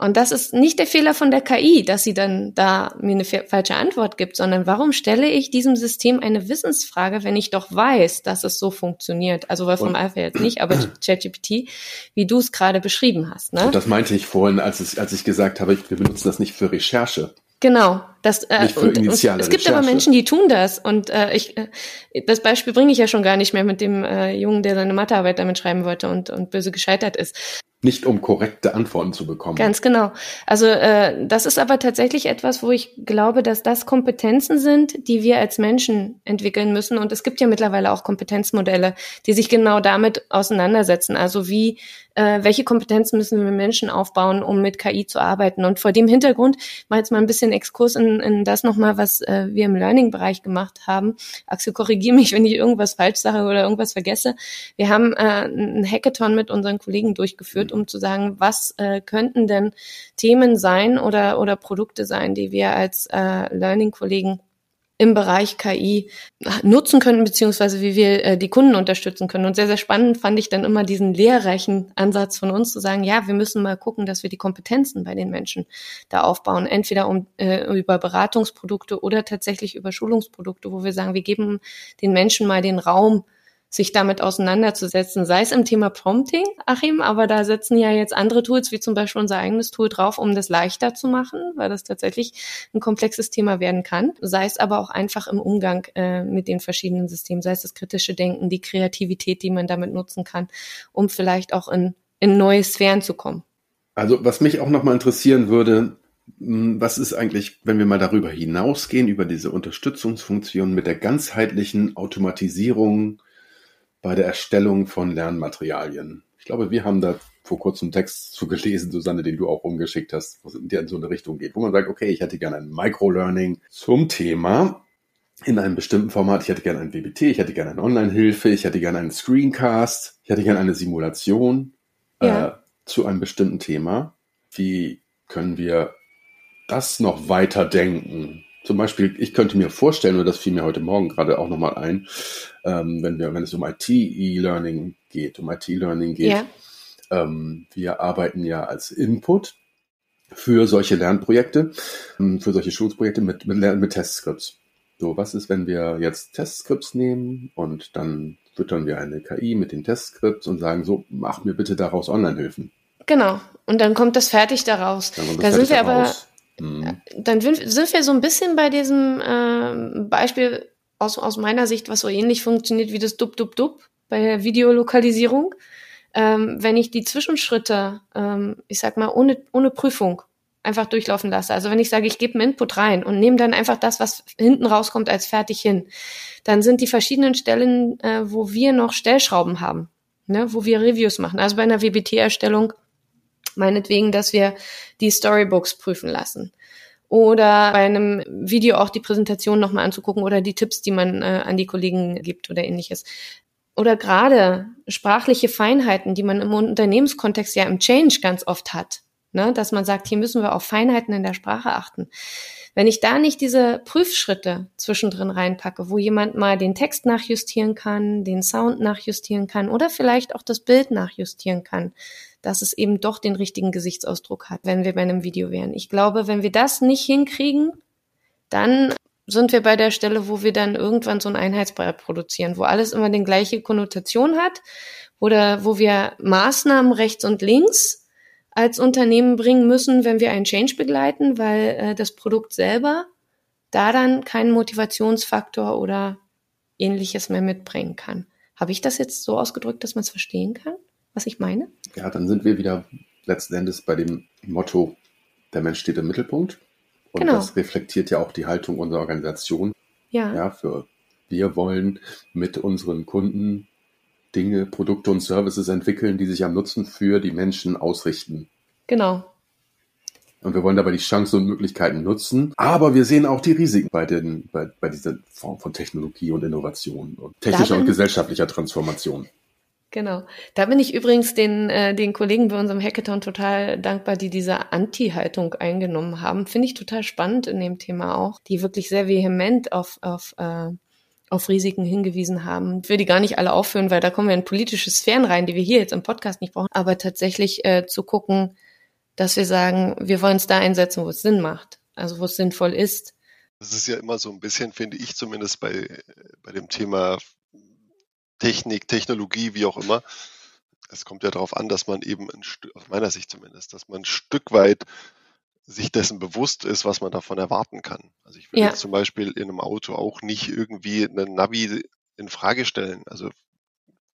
S2: Und das ist nicht der Fehler von der KI, dass sie dann da mir eine falsche Antwort gibt, sondern warum stelle ich diesem System eine Wissensfrage, wenn ich doch weiß, dass es so funktioniert? Also vom Alpha jetzt nicht, aber ChatGPT, wie du es gerade beschrieben hast. Ne?
S4: Das meinte ich vorhin, als, es, als ich gesagt habe, wir benutzen das nicht für Recherche.
S2: Genau, das äh,
S4: nicht für und, initiale
S2: es gibt
S4: Recherche.
S2: aber Menschen, die tun das und äh, ich äh, das Beispiel bringe ich ja schon gar nicht mehr mit dem äh, Jungen, der seine Mathearbeit damit schreiben wollte und und böse gescheitert ist.
S4: Nicht um korrekte Antworten zu bekommen.
S2: Ganz genau. Also äh, das ist aber tatsächlich etwas, wo ich glaube, dass das Kompetenzen sind, die wir als Menschen entwickeln müssen. Und es gibt ja mittlerweile auch Kompetenzmodelle, die sich genau damit auseinandersetzen. Also wie äh, welche Kompetenzen müssen wir Menschen aufbauen, um mit KI zu arbeiten. Und vor dem Hintergrund mal jetzt mal ein bisschen Exkurs in, in das nochmal, was äh, wir im Learning-Bereich gemacht haben. Axel, korrigiere mich, wenn ich irgendwas falsch sage oder irgendwas vergesse. Wir haben äh, ein Hackathon mit unseren Kollegen durchgeführt, um zu sagen, was äh, könnten denn Themen sein oder, oder Produkte sein, die wir als äh, Learning-Kollegen im Bereich KI nutzen können, beziehungsweise wie wir äh, die Kunden unterstützen können. Und sehr, sehr spannend fand ich dann immer diesen lehrreichen Ansatz von uns zu sagen, ja, wir müssen mal gucken, dass wir die Kompetenzen bei den Menschen da aufbauen. Entweder um, äh, über Beratungsprodukte oder tatsächlich über Schulungsprodukte, wo wir sagen, wir geben den Menschen mal den Raum, sich damit auseinanderzusetzen, sei es im Thema Prompting, Achim, aber da setzen ja jetzt andere Tools, wie zum Beispiel unser eigenes Tool drauf, um das leichter zu machen, weil das tatsächlich ein komplexes Thema werden kann, sei es aber auch einfach im Umgang äh, mit den verschiedenen Systemen, sei es das kritische Denken, die Kreativität, die man damit nutzen kann, um vielleicht auch in, in neue Sphären zu kommen.
S4: Also was mich auch nochmal interessieren würde, hm, was ist eigentlich, wenn wir mal darüber hinausgehen, über diese Unterstützungsfunktion mit der ganzheitlichen Automatisierung bei der Erstellung von Lernmaterialien. Ich glaube, wir haben da vor kurzem Text zu gelesen, Susanne, den du auch umgeschickt hast, der in so eine Richtung geht, wo man sagt, okay, ich hätte gerne ein Microlearning zum Thema in einem bestimmten Format. Ich hätte gerne ein WBT, ich hätte gerne eine Online-Hilfe, ich hätte gerne einen Screencast, ich hätte gerne eine Simulation ja. äh, zu einem bestimmten Thema. Wie können wir das noch weiter denken? Zum Beispiel, ich könnte mir vorstellen, oder das fiel mir heute Morgen gerade auch nochmal ein, ähm, wenn, wir, wenn es um IT-E-Learning geht, um IT-Learning geht. Ja. Ähm, wir arbeiten ja als Input für solche Lernprojekte, ähm, für solche Schulprojekte mit, mit, mit Testscripts. So, was ist, wenn wir jetzt Testscripts nehmen und dann füttern wir eine KI mit den Testscripts und sagen, so, mach mir bitte daraus Online-Hilfen.
S2: Genau. Und dann kommt das fertig daraus. Da sind wir aber, Mhm. Dann sind wir so ein bisschen bei diesem äh, Beispiel aus, aus meiner Sicht, was so ähnlich funktioniert wie das Dub-Dub-Dub bei der Videolokalisierung. Ähm, wenn ich die Zwischenschritte, ähm, ich sag mal, ohne, ohne Prüfung einfach durchlaufen lasse. Also wenn ich sage, ich gebe einen Input rein und nehme dann einfach das, was hinten rauskommt, als fertig hin, dann sind die verschiedenen Stellen, äh, wo wir noch Stellschrauben haben, ne, wo wir Reviews machen. Also bei einer WBT-Erstellung meinetwegen, dass wir die Storybooks prüfen lassen. Oder bei einem Video auch die Präsentation nochmal anzugucken oder die Tipps, die man äh, an die Kollegen gibt oder ähnliches. Oder gerade sprachliche Feinheiten, die man im Unternehmenskontext ja im Change ganz oft hat. ne? dass man sagt, hier müssen wir auf Feinheiten in der Sprache achten. Wenn ich da nicht diese Prüfschritte zwischendrin reinpacke, wo jemand mal den Text nachjustieren kann, den Sound nachjustieren kann oder vielleicht auch das Bild nachjustieren kann, dass es eben doch den richtigen Gesichtsausdruck hat, wenn wir bei einem Video wären. Ich glaube, wenn wir das nicht hinkriegen, dann sind wir bei der Stelle, wo wir dann irgendwann so ein Einheitsbrei produzieren, wo alles immer die gleiche Konnotation hat, oder wo wir Maßnahmen rechts und links als Unternehmen bringen müssen, wenn wir einen Change begleiten, weil äh, das Produkt selber da dann keinen Motivationsfaktor oder ähnliches mehr mitbringen kann. Habe ich das jetzt so ausgedrückt, dass man es verstehen kann, was ich meine?
S4: Ja, dann sind wir wieder letzten Endes bei dem Motto, der Mensch steht im Mittelpunkt. Und genau. das reflektiert ja auch die Haltung unserer Organisation. Ja. Ja, für wir wollen mit unseren Kunden Dinge, Produkte und Services entwickeln, die sich am Nutzen für die Menschen ausrichten.
S2: Genau.
S4: Und wir wollen dabei die Chancen und Möglichkeiten nutzen. Aber wir sehen auch die Risiken bei, den, bei, bei dieser Form von Technologie und Innovation und technischer und gesellschaftlicher Transformation.
S2: Genau. Da bin ich übrigens den, äh, den Kollegen bei unserem Hackathon total dankbar, die diese Anti-Haltung eingenommen haben. Finde ich total spannend in dem Thema auch, die wirklich sehr vehement auf, auf äh, auf Risiken hingewiesen haben. Ich will die gar nicht alle aufführen, weil da kommen wir in politische Sphären rein, die wir hier jetzt im Podcast nicht brauchen. Aber tatsächlich äh, zu gucken, dass wir sagen, wir wollen es da einsetzen, wo es Sinn macht, also wo es sinnvoll ist.
S3: Das ist ja immer so ein bisschen, finde ich zumindest bei, bei dem Thema Technik, Technologie, wie auch immer. Es kommt ja darauf an, dass man eben ein aus meiner Sicht zumindest, dass man ein Stück weit sich dessen bewusst ist, was man davon erwarten kann. Also ich würde ja. jetzt zum Beispiel in einem Auto auch nicht irgendwie einen Navi in Frage stellen. Also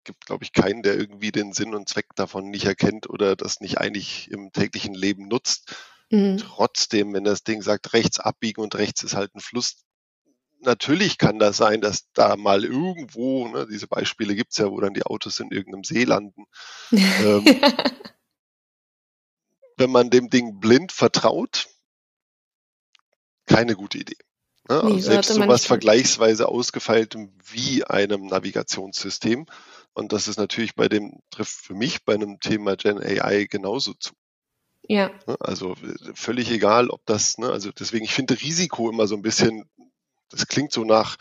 S3: gibt, glaube ich, keinen, der irgendwie den Sinn und Zweck davon nicht erkennt oder das nicht eigentlich im täglichen Leben nutzt. Mhm. Trotzdem, wenn das Ding sagt, rechts abbiegen und rechts ist halt ein Fluss, natürlich kann das sein, dass da mal irgendwo, ne, diese Beispiele gibt's ja, wo dann die Autos in irgendeinem See landen. ähm, wenn man dem Ding blind vertraut, keine gute Idee. Ne? Nee, selbst so was vergleichsweise ausgefeiltem wie einem Navigationssystem. Und das ist natürlich bei dem, trifft für mich bei einem Thema Gen AI genauso zu.
S2: Ja.
S3: Ne? Also völlig egal, ob das, ne, also deswegen, ich finde Risiko immer so ein bisschen, das klingt so nach,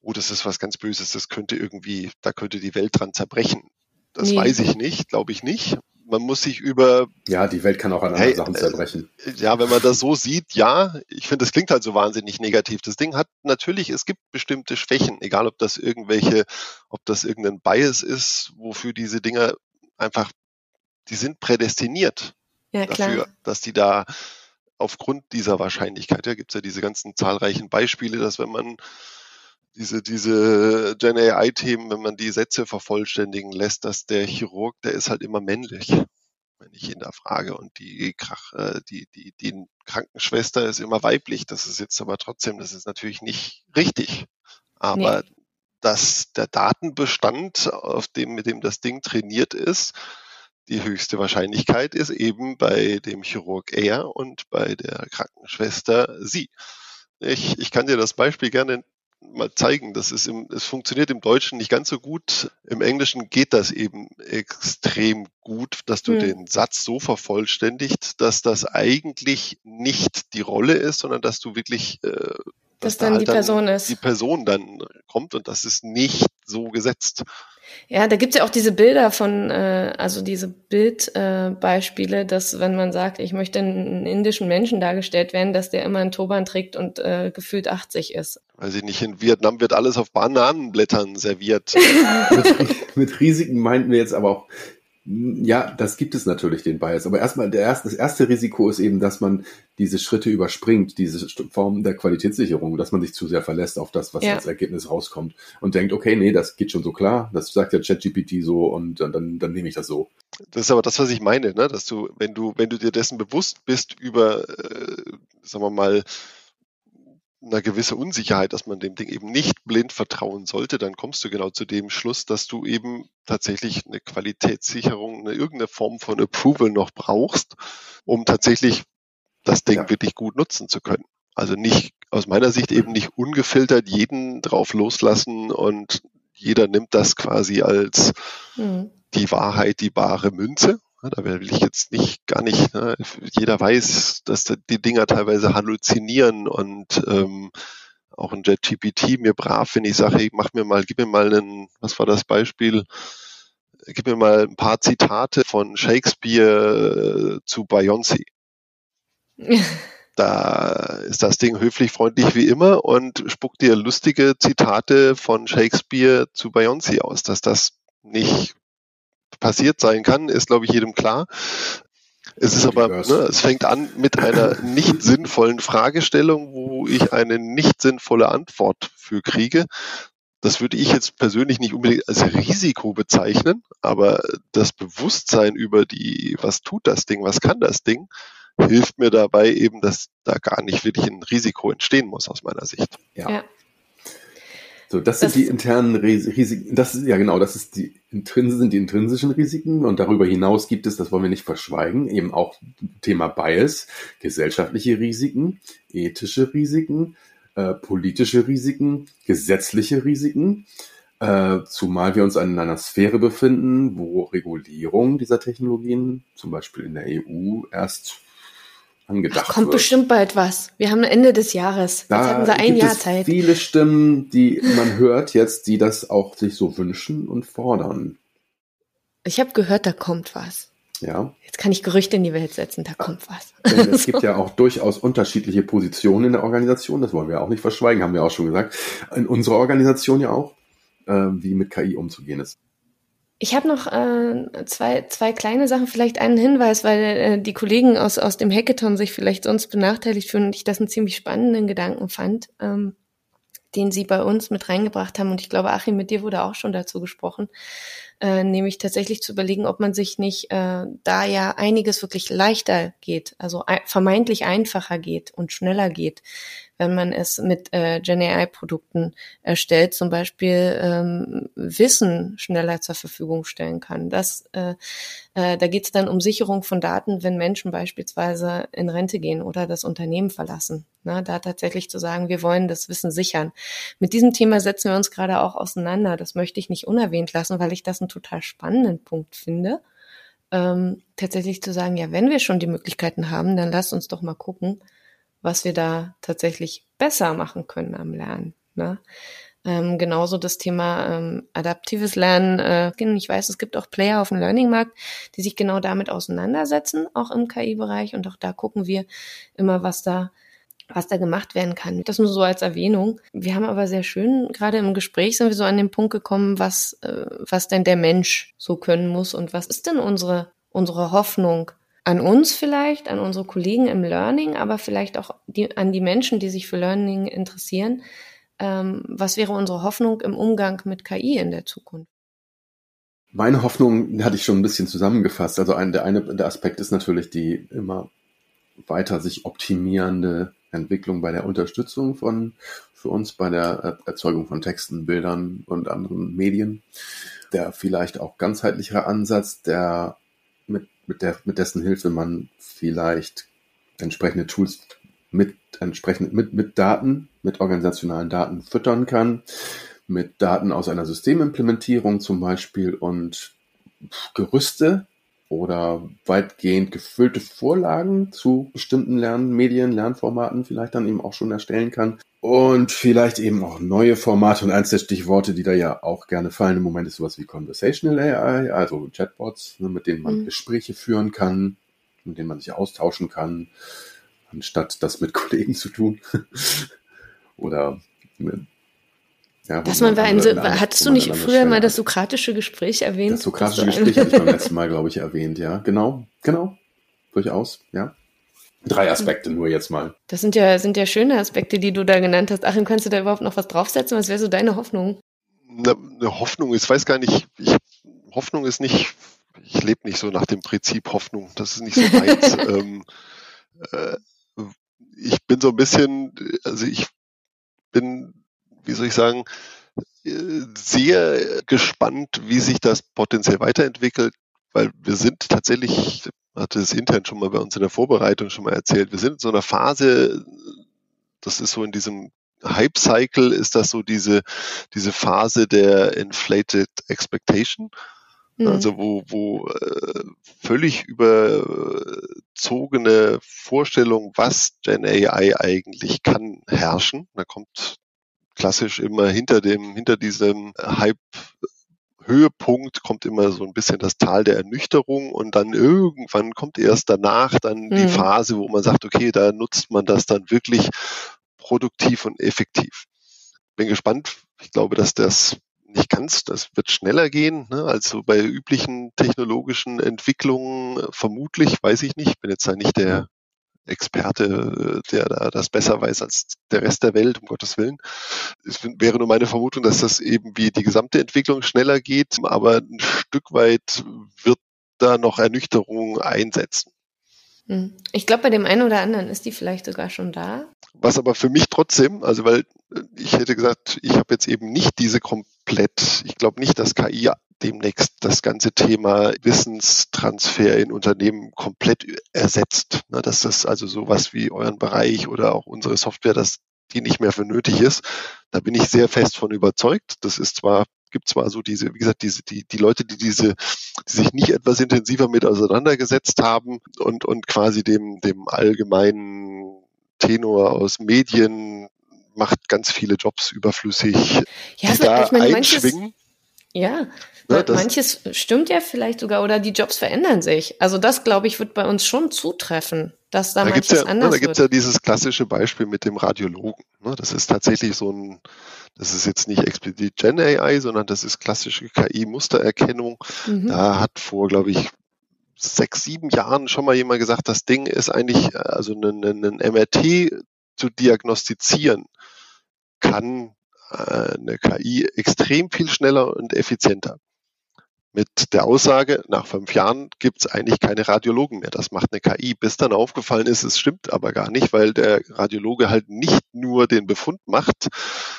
S3: oh, das ist was ganz Böses, das könnte irgendwie, da könnte die Welt dran zerbrechen. Das nee. weiß ich nicht, glaube ich nicht man muss sich über.
S4: Ja, die Welt kann auch an anderen hey, Sachen zerbrechen.
S3: Äh, ja, wenn man das so sieht, ja. Ich finde, das klingt halt so wahnsinnig negativ. Das Ding hat natürlich, es gibt bestimmte Schwächen, egal ob das irgendwelche, ob das irgendein Bias ist, wofür diese Dinger einfach, die sind prädestiniert ja, dafür, dass die da aufgrund dieser Wahrscheinlichkeit, ja, gibt es ja diese ganzen zahlreichen Beispiele, dass wenn man diese, diese Gen AI-Themen, wenn man die Sätze vervollständigen lässt, dass der Chirurg, der ist halt immer männlich, wenn ich ihn da frage. Und die, äh, die, die, die Krankenschwester ist immer weiblich. Das ist jetzt aber trotzdem, das ist natürlich nicht richtig. Aber nee. dass der Datenbestand, auf dem, mit dem das Ding trainiert ist, die höchste Wahrscheinlichkeit ist eben bei dem Chirurg er und bei der Krankenschwester sie. Ich, ich kann dir das Beispiel gerne mal zeigen. Das ist im, es funktioniert im Deutschen nicht ganz so gut. Im Englischen geht das eben extrem gut, dass du mhm. den Satz so vervollständigt, dass das eigentlich nicht die Rolle ist, sondern dass du wirklich äh,
S2: dass, dass dann da halt die Person dann ist.
S3: Die Person dann kommt und das ist nicht so gesetzt.
S2: Ja, da gibt's ja auch diese Bilder von, äh, also diese Bildbeispiele, äh, dass wenn man sagt, ich möchte einen indischen Menschen dargestellt werden, dass der immer einen Turban trägt und äh, gefühlt 80 ist.
S3: Weiß ich nicht, in Vietnam wird alles auf Bananenblättern serviert.
S4: mit, mit Risiken meinten wir jetzt aber auch ja, das gibt es natürlich, den Bias. Aber erstmal, der erste, das erste Risiko ist eben, dass man diese Schritte überspringt, diese Form der Qualitätssicherung, dass man sich zu sehr verlässt auf das, was ja. als Ergebnis rauskommt und denkt, okay, nee, das geht schon so klar, das sagt ja ChatGPT so und dann, dann, dann nehme ich das so.
S3: Das ist aber das, was ich meine, ne? dass du, wenn du, wenn du dir dessen bewusst bist über, äh, sagen wir mal, eine gewisse Unsicherheit, dass man dem Ding eben nicht blind vertrauen sollte, dann kommst du genau zu dem Schluss, dass du eben tatsächlich eine Qualitätssicherung, eine irgendeine Form von Approval noch brauchst, um tatsächlich das Ding ja. wirklich gut nutzen zu können. Also nicht, aus meiner Sicht eben nicht ungefiltert jeden drauf loslassen und jeder nimmt das quasi als mhm. die Wahrheit, die bare Münze, Da will ich jetzt nicht gar nicht, ne, jeder weiß, dass die Dinger teilweise halluzinieren und ähm, auch ein JetGPT mir brav, wenn ich sage, ich mach mir mal, gib mir mal einen, was war das Beispiel? Gib mir mal ein paar Zitate von Shakespeare äh, zu Beyoncé. da ist das Ding höflich, freundlich wie immer und spuckt dir lustige Zitate von Shakespeare zu Beyoncé aus. Dass das nicht passiert sein kann, ist, glaube ich, jedem klar. Es ist aber, ne, es fängt an mit einer nicht sinnvollen Fragestellung, wo ich eine nicht sinnvolle Antwort für kriege. Das würde ich jetzt persönlich nicht unbedingt als Risiko bezeichnen, aber das Bewusstsein über die, was tut das Ding, was kann das Ding, hilft mir dabei eben, dass da gar nicht wirklich ein Risiko entstehen muss aus meiner Sicht.
S4: Ja. ja. So, das, das sind die internen Risiken. Das ist, ja genau, das ist die sind die intrinsischen Risiken und darüber hinaus gibt es, das wollen wir nicht verschweigen, eben auch Thema Bias, gesellschaftliche Risiken, ethische Risiken, äh, politische Risiken, gesetzliche Risiken, äh, zumal wir uns in einer Sphäre befinden, wo Regulierung dieser Technologien, zum Beispiel in der EU, erst angedacht Ach,
S2: kommt
S4: wird.
S2: bestimmt bald was. Wir haben Ende des Jahres.
S4: Da jetzt hatten sie ein gibt Jahr es Zeit. Viele Stimmen, die man hört jetzt, die das auch sich so wünschen und fordern.
S2: Ich habe gehört, da kommt was.
S4: Ja.
S2: Jetzt kann ich Gerüchte in die Welt setzen, da kommt was.
S4: Denn es so. gibt ja auch durchaus unterschiedliche Positionen in der Organisation, das wollen wir auch nicht verschweigen, haben wir auch schon gesagt. In unserer Organisation ja auch, äh, wie mit KI umzugehen ist.
S2: Ich habe noch äh, zwei, zwei kleine Sachen, vielleicht einen Hinweis, weil äh, die Kollegen aus, aus dem Hackathon sich vielleicht sonst benachteiligt fühlen und ich das einen ziemlich spannenden Gedanken fand, ähm, den sie bei uns mit reingebracht haben. Und ich glaube, Achim, mit dir wurde auch schon dazu gesprochen, äh, nämlich tatsächlich zu überlegen, ob man sich nicht, äh, da ja einiges wirklich leichter geht, also vermeintlich einfacher geht und schneller geht, wenn man es mit äh, Gen AI-Produkten erstellt, zum Beispiel ähm, Wissen schneller zur Verfügung stellen kann. Das, äh, äh, da geht es dann um Sicherung von Daten, wenn Menschen beispielsweise in Rente gehen oder das Unternehmen verlassen. Na, da tatsächlich zu sagen, wir wollen das Wissen sichern. Mit diesem Thema setzen wir uns gerade auch auseinander. Das möchte ich nicht unerwähnt lassen, weil ich das einen total spannenden Punkt finde. Ähm, tatsächlich zu sagen, ja, wenn wir schon die Möglichkeiten haben, dann lasst uns doch mal gucken, was wir da tatsächlich besser machen können am Lernen. Ne? Ähm, genauso das Thema ähm, adaptives Lernen. Äh, ich weiß, es gibt auch Player auf dem Learning-Markt, die sich genau damit auseinandersetzen, auch im KI-Bereich. Und auch da gucken wir immer, was da was da gemacht werden kann. Das nur so als Erwähnung. Wir haben aber sehr schön, gerade im Gespräch sind wir so an den Punkt gekommen, was, äh, was denn der Mensch so können muss und was ist denn unsere, unsere Hoffnung an uns vielleicht, an unsere Kollegen im Learning, aber vielleicht auch die, an die Menschen, die sich für Learning interessieren. Ähm, was wäre unsere Hoffnung im Umgang mit KI in der Zukunft?
S4: Meine Hoffnung hatte ich schon ein bisschen zusammengefasst. Also ein, der eine der Aspekt ist natürlich die immer weiter sich optimierende Entwicklung bei der Unterstützung von für uns bei der Erzeugung von Texten, Bildern und anderen Medien. Der vielleicht auch ganzheitlichere Ansatz, der mit, der, mit dessen Hilfe man vielleicht entsprechende Tools mit entsprechend mit, mit Daten, mit organisationalen Daten füttern kann, mit Daten aus einer Systemimplementierung zum Beispiel und Gerüste oder weitgehend gefüllte Vorlagen zu bestimmten Lernmedien, Lernformaten vielleicht dann eben auch schon erstellen kann. Und vielleicht eben auch neue Formate. Und eins der Stichworte, die da ja auch gerne fallen im Moment, ist sowas wie Conversational AI, also Chatbots, ne, mit denen man mhm. Gespräche führen kann, mit denen man sich austauschen kann, anstatt das mit Kollegen zu tun. Oder mit
S2: ja, Dass man, man so, hattest du nicht früher mal das sokratische Gespräch erwähnt? Das
S4: sokratische Gespräch hatte ich beim letzten Mal, glaube ich, erwähnt, ja. Genau, genau. Durchaus, ja. Drei Aspekte nur jetzt mal.
S2: Das sind ja, sind ja schöne Aspekte, die du da genannt hast. Achim, kannst du da überhaupt noch was draufsetzen? Was wäre so deine Hoffnung?
S3: Eine, eine Hoffnung, ich weiß gar nicht, ich, Hoffnung ist nicht, ich lebe nicht so nach dem Prinzip Hoffnung. Das ist nicht so meins. ähm, äh, ich bin so ein bisschen, also ich bin wie soll ich sagen, sehr gespannt, wie sich das potenziell weiterentwickelt, weil wir sind tatsächlich, hatte es intern schon mal bei uns in der Vorbereitung schon mal erzählt, wir sind in so einer Phase, das ist so in diesem Hype-Cycle, ist das so diese, diese Phase der inflated expectation. Mhm. Also wo, wo äh, völlig überzogene Vorstellungen, was Gen AI eigentlich kann, herrschen. Da kommt klassisch immer hinter dem, hinter diesem Hype Höhepunkt kommt immer so ein bisschen das Tal der Ernüchterung und dann irgendwann kommt erst danach dann mhm. die Phase, wo man sagt, okay, da nutzt man das dann wirklich produktiv und effektiv. Bin gespannt. Ich glaube, dass das nicht ganz, das wird schneller gehen, ne, als so bei üblichen technologischen Entwicklungen. Vermutlich, weiß ich nicht, bin jetzt da nicht der Experte, der da das besser weiß als der Rest der Welt, um Gottes Willen. Es wäre nur meine Vermutung, dass das eben wie die gesamte Entwicklung schneller geht, aber ein Stück weit wird da noch Ernüchterung einsetzen.
S2: Hm. Ich glaube, bei dem einen oder anderen ist die vielleicht sogar schon da.
S3: Was aber für mich trotzdem, also weil ich hätte gesagt, ich habe jetzt eben nicht diese komplett, ich glaube nicht, dass KI demnächst das ganze Thema Wissenstransfer in Unternehmen komplett ersetzt. Ne, dass das also sowas wie euren Bereich oder auch unsere Software, dass die nicht mehr für nötig ist. Da bin ich sehr fest von überzeugt. Das ist zwar gibt zwar so diese, wie gesagt, diese, die, die Leute, die diese, die sich nicht etwas intensiver mit auseinandergesetzt haben und, und quasi dem, dem allgemeinen Tenor aus Medien macht ganz viele Jobs überflüssig,
S2: ja, die da ich meine, einschwingen. Ja, Ne, Manches stimmt ja vielleicht sogar oder die Jobs verändern sich. Also das, glaube ich, wird bei uns schon zutreffen, dass da, da manches
S3: ja,
S2: anders
S3: ne, Da gibt es ja dieses klassische Beispiel mit dem Radiologen. Ne? Das ist tatsächlich so ein, das ist jetzt nicht explizit Gen AI, sondern das ist klassische KI-Mustererkennung. Mhm. Da hat vor, glaube ich, sechs, sieben Jahren schon mal jemand gesagt, das Ding ist eigentlich, äh, also ein, MRT zu diagnostizieren, kann eine KI extrem viel schneller und effizienter mit der Aussage, nach fünf Jahren gibt es eigentlich keine Radiologen mehr. Das macht eine KI. Bis dann aufgefallen ist, es stimmt aber gar nicht, weil der Radiologe halt nicht nur den Befund macht,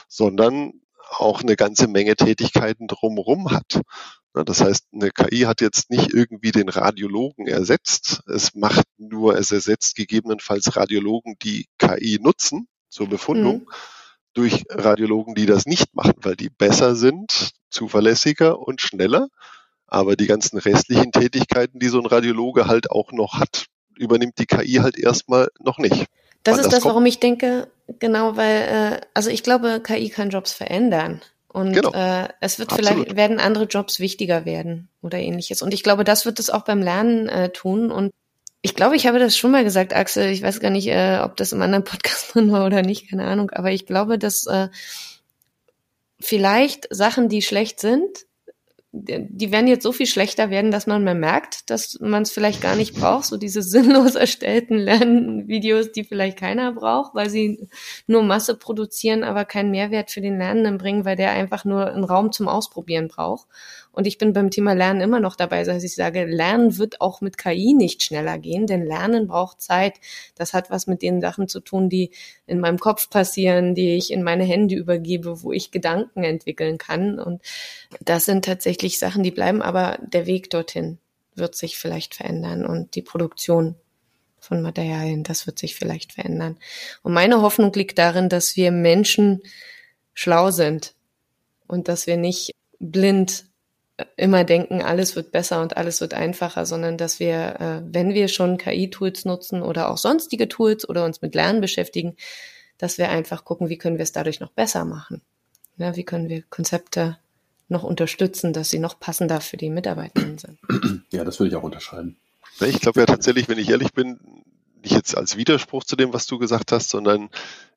S3: sondern auch eine ganze Menge Tätigkeiten drumherum hat. Das heißt, eine KI hat jetzt nicht irgendwie den Radiologen ersetzt. Es macht nur, es ersetzt gegebenenfalls Radiologen, die KI nutzen zur Befundung. Mhm durch Radiologen, die das nicht machen, weil die besser sind, zuverlässiger und schneller aber die ganzen restlichen Tätigkeiten, die so ein Radiologe halt auch noch hat, übernimmt die KI halt erstmal noch nicht.
S2: Das ist das, das warum ich denke, genau, weil, äh, also ich glaube, KI kann Jobs verändern. Und genau. äh, es wird Absolut. vielleicht, werden andere Jobs wichtiger werden oder ähnliches. Und ich glaube, das wird es auch beim Lernen äh, tun. Und ich glaube, ich habe das schon mal gesagt, Axel. Ich weiß gar nicht, äh, ob das im anderen Podcast drin war oder nicht, keine Ahnung. Aber ich glaube, dass äh, vielleicht Sachen, die schlecht sind, die werden jetzt so viel schlechter werden, dass man mehr merkt, dass man es vielleicht gar nicht braucht, so diese sinnlos erstellten Lernvideos, die vielleicht keiner braucht, weil sie nur Masse produzieren, aber keinen Mehrwert für den Lernenden bringen, weil der einfach nur einen Raum zum Ausprobieren braucht. Und ich bin beim Thema Lernen immer noch dabei, dass ich sage, Lernen wird auch mit KI nicht schneller gehen, denn Lernen braucht Zeit. Das hat was mit den Sachen zu tun, die in meinem Kopf passieren, die ich in meine Hände übergebe, wo ich Gedanken entwickeln kann. Und das sind tatsächlich Sachen, die bleiben, aber der Weg dorthin wird sich vielleicht verändern und die Produktion von Materialien, das wird sich vielleicht verändern. Und meine Hoffnung liegt darin, dass wir Menschen schlau sind und dass wir nicht blind immer denken, alles wird besser und alles wird einfacher, sondern dass wir, äh, wenn wir schon KI-Tools nutzen oder auch sonstige Tools oder uns mit Lernen beschäftigen, dass wir einfach gucken, wie können wir es dadurch noch besser machen. Ja, wie können wir Konzepte noch unterstützen, dass sie noch passender für die Mitarbeitenden sind.
S4: Ja, das würde ich auch unterschreiben.
S3: Ich glaube ja tatsächlich, wenn ich ehrlich bin, nicht jetzt als Widerspruch zu dem, was du gesagt hast, sondern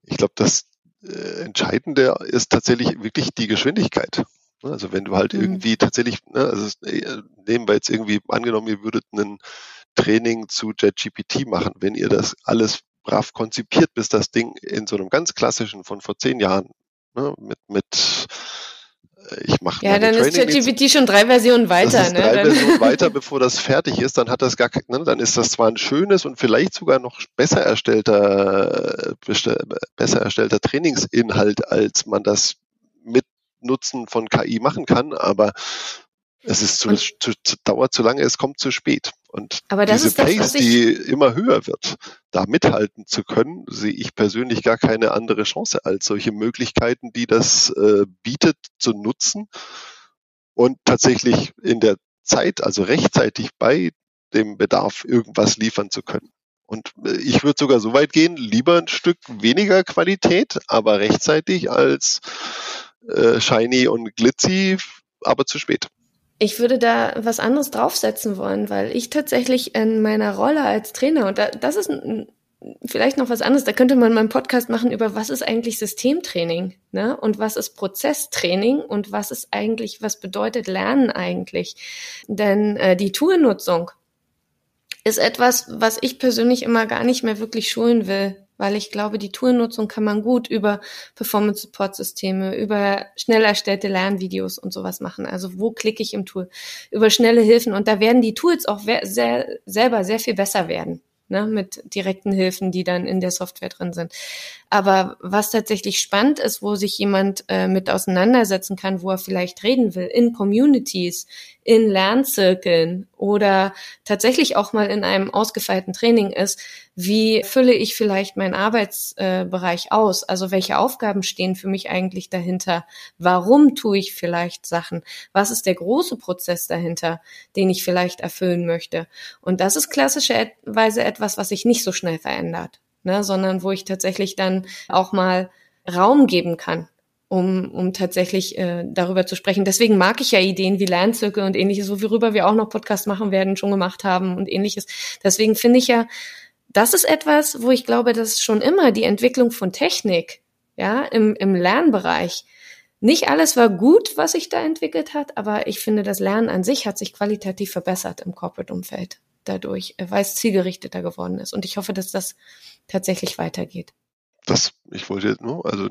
S3: ich glaube, das äh, Entscheidende ist tatsächlich wirklich die Geschwindigkeit. Ne, also wenn du halt mhm. irgendwie tatsächlich, ne, also äh, nehmen wir jetzt irgendwie angenommen, ihr würdet ein Training zu JetGPT machen, wenn ihr das alles brav konzipiert, bis das Ding in so einem ganz klassischen von vor zehn Jahren ne, mit mit äh, ich mache
S2: ja, dann Training ist ChatGPT schon drei Versionen weiter. Das ist
S3: ne? drei Versionen weiter, bevor das fertig ist. Dann hat das gar, ne, dann ist das zwar ein schönes und vielleicht sogar noch besser erstellter, besser erstellter Trainingsinhalt, als man das mit Nutzen von KI machen kann, aber es ist zu, zu, zu, dauert zu lange, es kommt zu spät. Und diese Pace, das, die immer höher wird, da mithalten zu können, sehe ich persönlich gar keine andere Chance als solche Möglichkeiten, die das äh, bietet, zu nutzen und tatsächlich in der Zeit, also rechtzeitig bei dem Bedarf irgendwas liefern zu können. Und äh, ich würde sogar so weit gehen, lieber ein Stück weniger Qualität, aber rechtzeitig als äh, shiny und glitzy, aber zu spät.
S2: Ich würde da was anderes draufsetzen wollen, weil ich tatsächlich in meiner Rolle als Trainer, und da, das ist vielleicht noch was anderes, da könnte man mal einen Podcast machen über, was ist eigentlich Systemtraining, ne? Und was ist Prozesstraining und was ist eigentlich, was bedeutet Lernen eigentlich? Denn äh, die Toolnutzung ist etwas, was ich persönlich immer gar nicht mehr wirklich schulen will weil ich glaube, die Toolnutzung kann man gut über Performance-Support-Systeme, über schnell erstellte Lernvideos und sowas machen. Also wo klicke ich im Tool? Über schnelle Hilfen und da werden die Tools auch sehr, selber sehr viel besser werden ne, mit direkten Hilfen, die dann in der Software drin sind. Aber was tatsächlich spannend ist, wo sich jemand äh, mit auseinandersetzen kann, wo er vielleicht reden will, in Communities, in Lernzirkeln oder tatsächlich auch mal in einem ausgefeilten Training ist, wie fülle ich vielleicht meinen Arbeitsbereich äh, aus? Also welche Aufgaben stehen für mich eigentlich dahinter? Warum tue ich vielleicht Sachen? Was ist der große Prozess dahinter, den ich vielleicht erfüllen möchte? Und das ist klassischerweise etwas, was sich nicht so schnell verändert ne, sondern wo ich tatsächlich dann auch mal Raum geben kann, um, um tatsächlich äh, darüber zu sprechen. Deswegen mag ich ja Ideen wie Lernzirkel und ähnliches, worüber wir auch noch Podcast machen werden, schon gemacht haben und ähnliches. Deswegen finde ich ja, das ist etwas, wo ich glaube, dass schon immer die Entwicklung von Technik, ja, im, im Lernbereich, nicht alles war gut, was sich da entwickelt hat, aber ich finde, das Lernen an sich hat sich qualitativ verbessert im Corporate-Umfeld dadurch, äh, weil es zielgerichteter geworden ist. Und ich hoffe, dass das tatsächlich weitergeht.
S3: Das, ich wollte, nur, also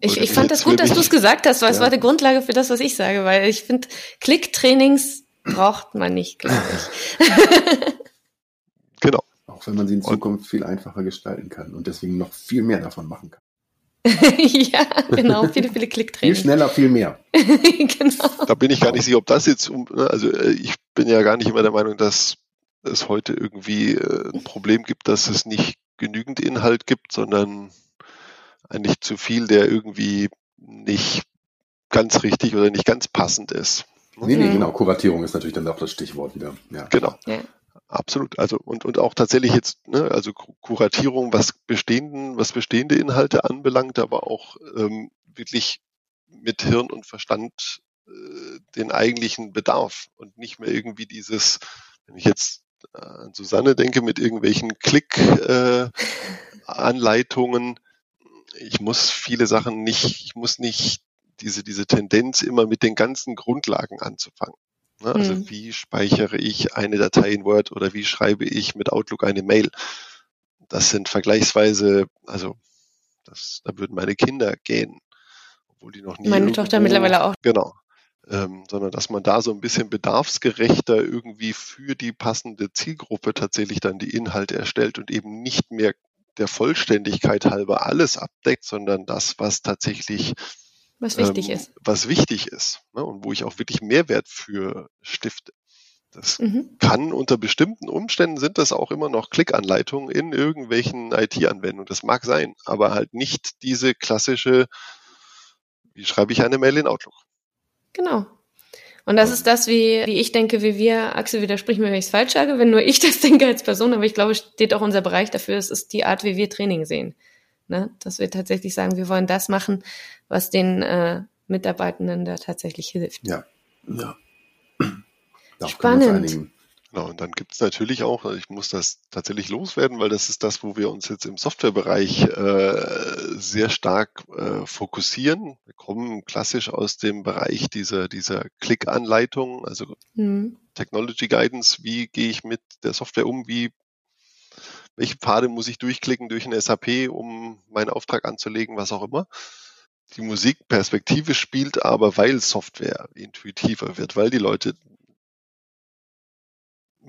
S2: ich, ich fand das gut, dass du es gesagt hast, weil ja. es war die Grundlage für das, was ich sage, weil ich finde, Klicktrainings braucht man nicht, glaube ich.
S3: genau.
S4: Auch wenn man sie in Zukunft viel einfacher gestalten kann und deswegen noch viel mehr davon machen kann.
S2: ja, genau, viele, viele Klicktrainings.
S4: Viel schneller, viel mehr.
S3: genau. Da bin ich gar nicht sicher, ob das jetzt, ne, also äh, ich bin ja gar nicht immer der Meinung, dass es heute irgendwie äh, ein Problem gibt, dass es nicht genügend Inhalt gibt, sondern eigentlich zu viel, der irgendwie nicht ganz richtig oder nicht ganz passend ist.
S4: Nee, nee, mhm. genau. Kuratierung ist natürlich dann auch das Stichwort wieder.
S3: Ja. Genau. Ja. Absolut. Also und, und auch tatsächlich jetzt, ne, also Kuratierung, was bestehenden, was bestehende Inhalte anbelangt, aber auch ähm, wirklich mit Hirn und Verstand äh, den eigentlichen Bedarf und nicht mehr irgendwie dieses, wenn ich jetzt an Susanne denke, mit irgendwelchen Klick-Anleitungen. Äh, ich muss viele Sachen nicht, ich muss nicht diese, diese Tendenz immer mit den ganzen Grundlagen anzufangen. Ne? Also mhm. wie speichere ich eine Datei in Word oder wie schreibe ich mit Outlook eine Mail? Das sind vergleichsweise, also das, da würden meine Kinder gehen, obwohl die noch nie.
S2: Meine Tochter mittlerweile auch.
S3: Genau ähm, sondern dass man da so ein bisschen bedarfsgerechter irgendwie für die passende Zielgruppe tatsächlich dann die Inhalte erstellt und eben nicht mehr der Vollständigkeit halber alles abdeckt, sondern das, was tatsächlich
S2: was wichtig ähm, ist.
S3: Was wichtig ist ne, und wo ich auch wirklich Mehrwert für stifte. Das mhm. kann unter bestimmten Umständen sind das auch immer noch Klickanleitungen in irgendwelchen IT-Anwendungen. Das mag sein, aber halt nicht diese klassische, wie schreibe ich eine Mail in Outlook?
S2: Genau. Und das ist das, wie, wie ich denke, wie wir, Axel, widersprich mir, wenn ich es falsch sage, wenn nur ich das denke als Person, aber ich glaube, steht auch unser Bereich dafür, es ist die Art, wie wir Training sehen. Ne? Dass wir tatsächlich sagen, wir wollen das machen, was den äh, Mitarbeitenden da tatsächlich hilft.
S4: Ja, ja.
S2: Spannend.
S3: Genau, und dann gibt es natürlich auch, also ich muss das tatsächlich loswerden, weil das ist das, wo wir uns jetzt im Softwarebereich äh, sehr stark äh, fokussieren. Wir kommen klassisch aus dem Bereich dieser, dieser Click-Anleitung, also mhm. Technology Guidance, wie gehe ich mit der Software um, wie welche Pfade muss ich durchklicken durch ein SAP, um meinen Auftrag anzulegen, was auch immer. Die Musikperspektive spielt aber, weil Software intuitiver wird, weil die Leute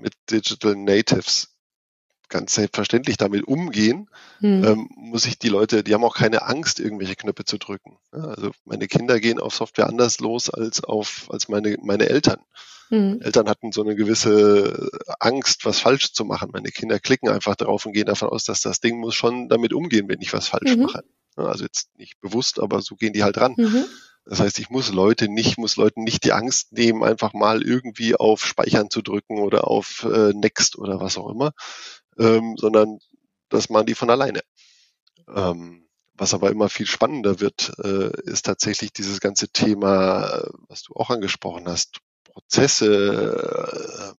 S3: mit Digital Natives ganz selbstverständlich damit umgehen, hm. ähm, muss ich die Leute, die haben auch keine Angst, irgendwelche Knöpfe zu drücken. also meine Kinder gehen auf Software anders los als auf als meine meine Eltern. Hm. Eltern hatten so eine gewisse Angst, was falsch zu machen. Meine Kinder klicken einfach darauf und gehen davon aus, dass das Ding muss schon damit umgehen, wenn ich was falsch mhm. mache. also jetzt nicht bewusst, aber so gehen die halt ran. Mhm. Das heißt, ich muss Leute nicht, muss Leuten nicht die Angst nehmen, einfach mal irgendwie auf Speichern zu drücken oder auf äh, Next oder was auch immer, ähm, sondern das machen die von alleine. Ähm, was aber immer viel spannender wird, äh, ist tatsächlich dieses ganze Thema, was du auch angesprochen hast, Prozesse,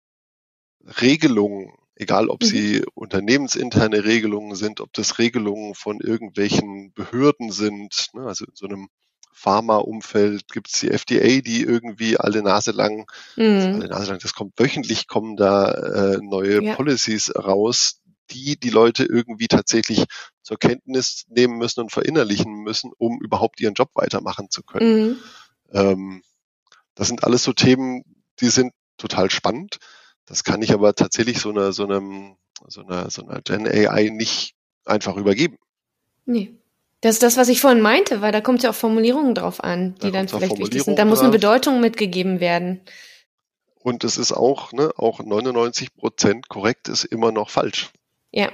S3: äh, Regelungen, egal ob mhm. sie unternehmensinterne Regelungen sind, ob das Regelungen von irgendwelchen Behörden sind, ne, also in so einem Pharma-Umfeld gibt es die FDA, die irgendwie alle Nase lang, mhm. also alle Nase lang, das kommt wöchentlich, kommen da äh, neue ja. Policies raus, die die Leute irgendwie tatsächlich zur Kenntnis nehmen müssen und verinnerlichen müssen, um überhaupt ihren Job weitermachen zu können. Mhm. Ähm, das sind alles so Themen, die sind total spannend. Das kann ich aber tatsächlich so einer, so einem, so einer, so einer Gen AI nicht einfach übergeben.
S2: Nee. Das ist das, was ich vorhin meinte, weil da kommt ja auch Formulierungen drauf an, die da dann vielleicht wichtig sind. Da muss eine Bedeutung mitgegeben werden.
S3: Und es ist auch, ne, auch 99 Prozent korrekt ist immer noch falsch.
S2: Ja.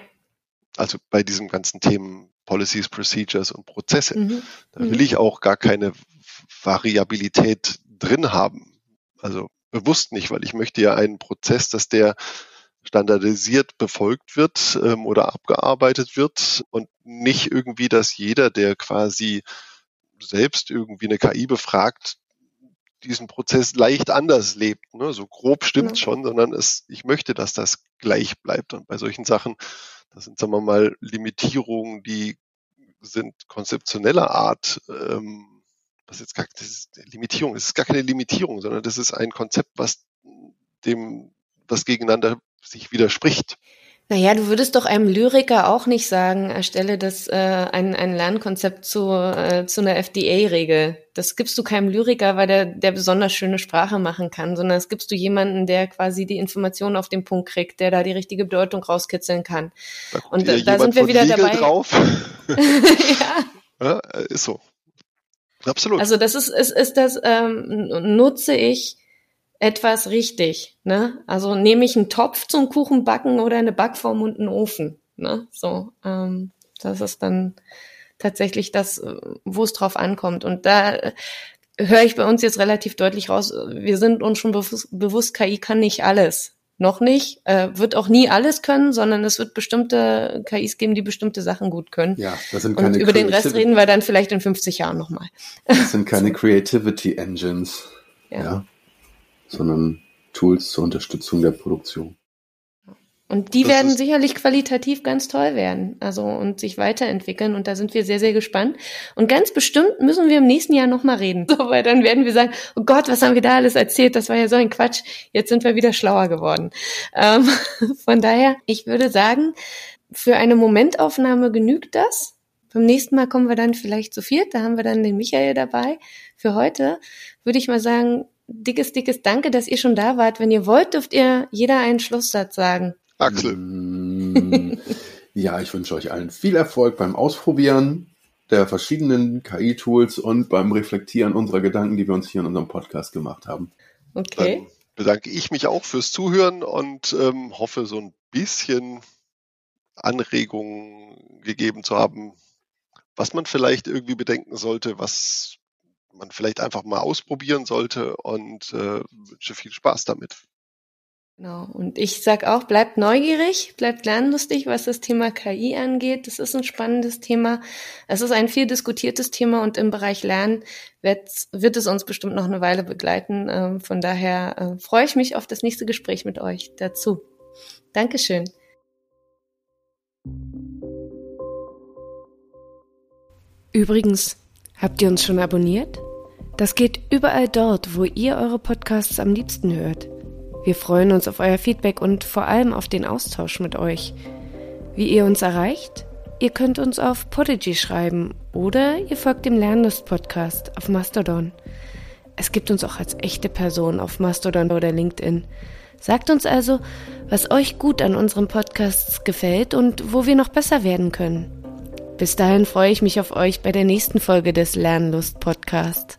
S3: Also bei diesen ganzen Themen Policies, Procedures und Prozesse. Mhm. Da will mhm. ich auch gar keine Variabilität drin haben. Also bewusst nicht, weil ich möchte ja einen Prozess, dass der standardisiert befolgt wird ähm, oder abgearbeitet wird und nicht irgendwie, dass jeder, der quasi selbst irgendwie eine KI befragt, diesen Prozess leicht anders lebt. Ne? So grob stimmt ja. schon, sondern es, ich möchte, dass das gleich bleibt. Und bei solchen Sachen, das sind, sagen wir mal, Limitierungen, die sind konzeptioneller Art. Ähm, was jetzt gar, das ist Limitierung, das ist gar keine Limitierung, sondern das ist ein Konzept, was dem, was gegeneinander sich widerspricht.
S2: Naja, du würdest doch einem Lyriker auch nicht sagen, erstelle das äh, ein, ein Lernkonzept zu, äh, zu einer FDA-Regel. Das gibst du keinem Lyriker, weil der, der besonders schöne Sprache machen kann, sondern das gibst du jemanden, der quasi die Informationen auf den Punkt kriegt, der da die richtige Bedeutung rauskitzeln kann.
S3: Da Und da, da sind wir wieder Legal dabei. Drauf. ja. ja. Ist so. Absolut.
S2: Also das ist, ist, ist das, ähm, nutze ich etwas richtig. Ne? Also nehme ich einen Topf zum Kuchenbacken oder eine Backform und einen Ofen. Ne? So, ähm, das ist dann tatsächlich das, wo es drauf ankommt. Und da äh, höre ich bei uns jetzt relativ deutlich raus, wir sind uns schon bewusst, bewusst KI kann nicht alles. Noch nicht, äh, wird auch nie alles können, sondern es wird bestimmte KIs geben, die bestimmte Sachen gut können.
S4: Ja, das sind keine
S2: Und über den Rest reden wir dann vielleicht in 50 Jahren nochmal.
S4: Das sind keine Creativity Engines. ja. ja sondern Tools zur Unterstützung der Produktion.
S2: Und die das werden sicherlich qualitativ ganz toll werden, also und sich weiterentwickeln. Und da sind wir sehr, sehr gespannt. Und ganz bestimmt müssen wir im nächsten Jahr nochmal reden. So, weil dann werden wir sagen, oh Gott, was haben wir da alles erzählt? Das war ja so ein Quatsch. Jetzt sind wir wieder schlauer geworden. Ähm, von daher, ich würde sagen, für eine Momentaufnahme genügt das. Beim nächsten Mal kommen wir dann vielleicht zu viert. Da haben wir dann den Michael dabei. Für heute würde ich mal sagen, dickes, dickes Danke, dass ihr schon da wart. Wenn ihr wollt, dürft ihr jeder einen Schlusssatz sagen.
S3: Axel.
S4: Ja, ich wünsche euch allen viel Erfolg beim Ausprobieren der verschiedenen KI-Tools und beim Reflektieren unserer Gedanken, die wir uns hier in unserem Podcast gemacht haben.
S3: Okay. Dann bedanke ich mich auch fürs Zuhören und ähm, hoffe, so ein bisschen Anregungen gegeben zu haben, was man vielleicht irgendwie bedenken sollte, was man vielleicht einfach mal ausprobieren sollte und äh, wünsche viel Spaß damit.
S2: Genau. Und ich sag auch, bleibt neugierig, bleibt lernlustig, was das Thema KI angeht. Das ist ein spannendes Thema. Es ist ein viel diskutiertes Thema und im Bereich Lernen wird, wird es uns bestimmt noch eine Weile begleiten. Ähm, von daher äh, freue ich mich auf das nächste Gespräch mit euch dazu. Dankeschön. Übrigens, habt ihr uns schon abonniert? Das geht überall dort, wo ihr eure Podcasts am liebsten hört. Wir freuen uns auf euer Feedback und vor allem auf den Austausch mit euch. Wie ihr uns erreicht? Ihr könnt uns auf Podigy schreiben oder ihr folgt dem Lernlust Podcast auf Mastodon. Es gibt uns auch als echte Person auf Mastodon oder LinkedIn. Sagt uns also, was euch gut an unseren Podcasts gefällt und wo wir noch besser werden können. Bis dahin freue ich mich auf euch bei der nächsten Folge des Lernlust Podcast.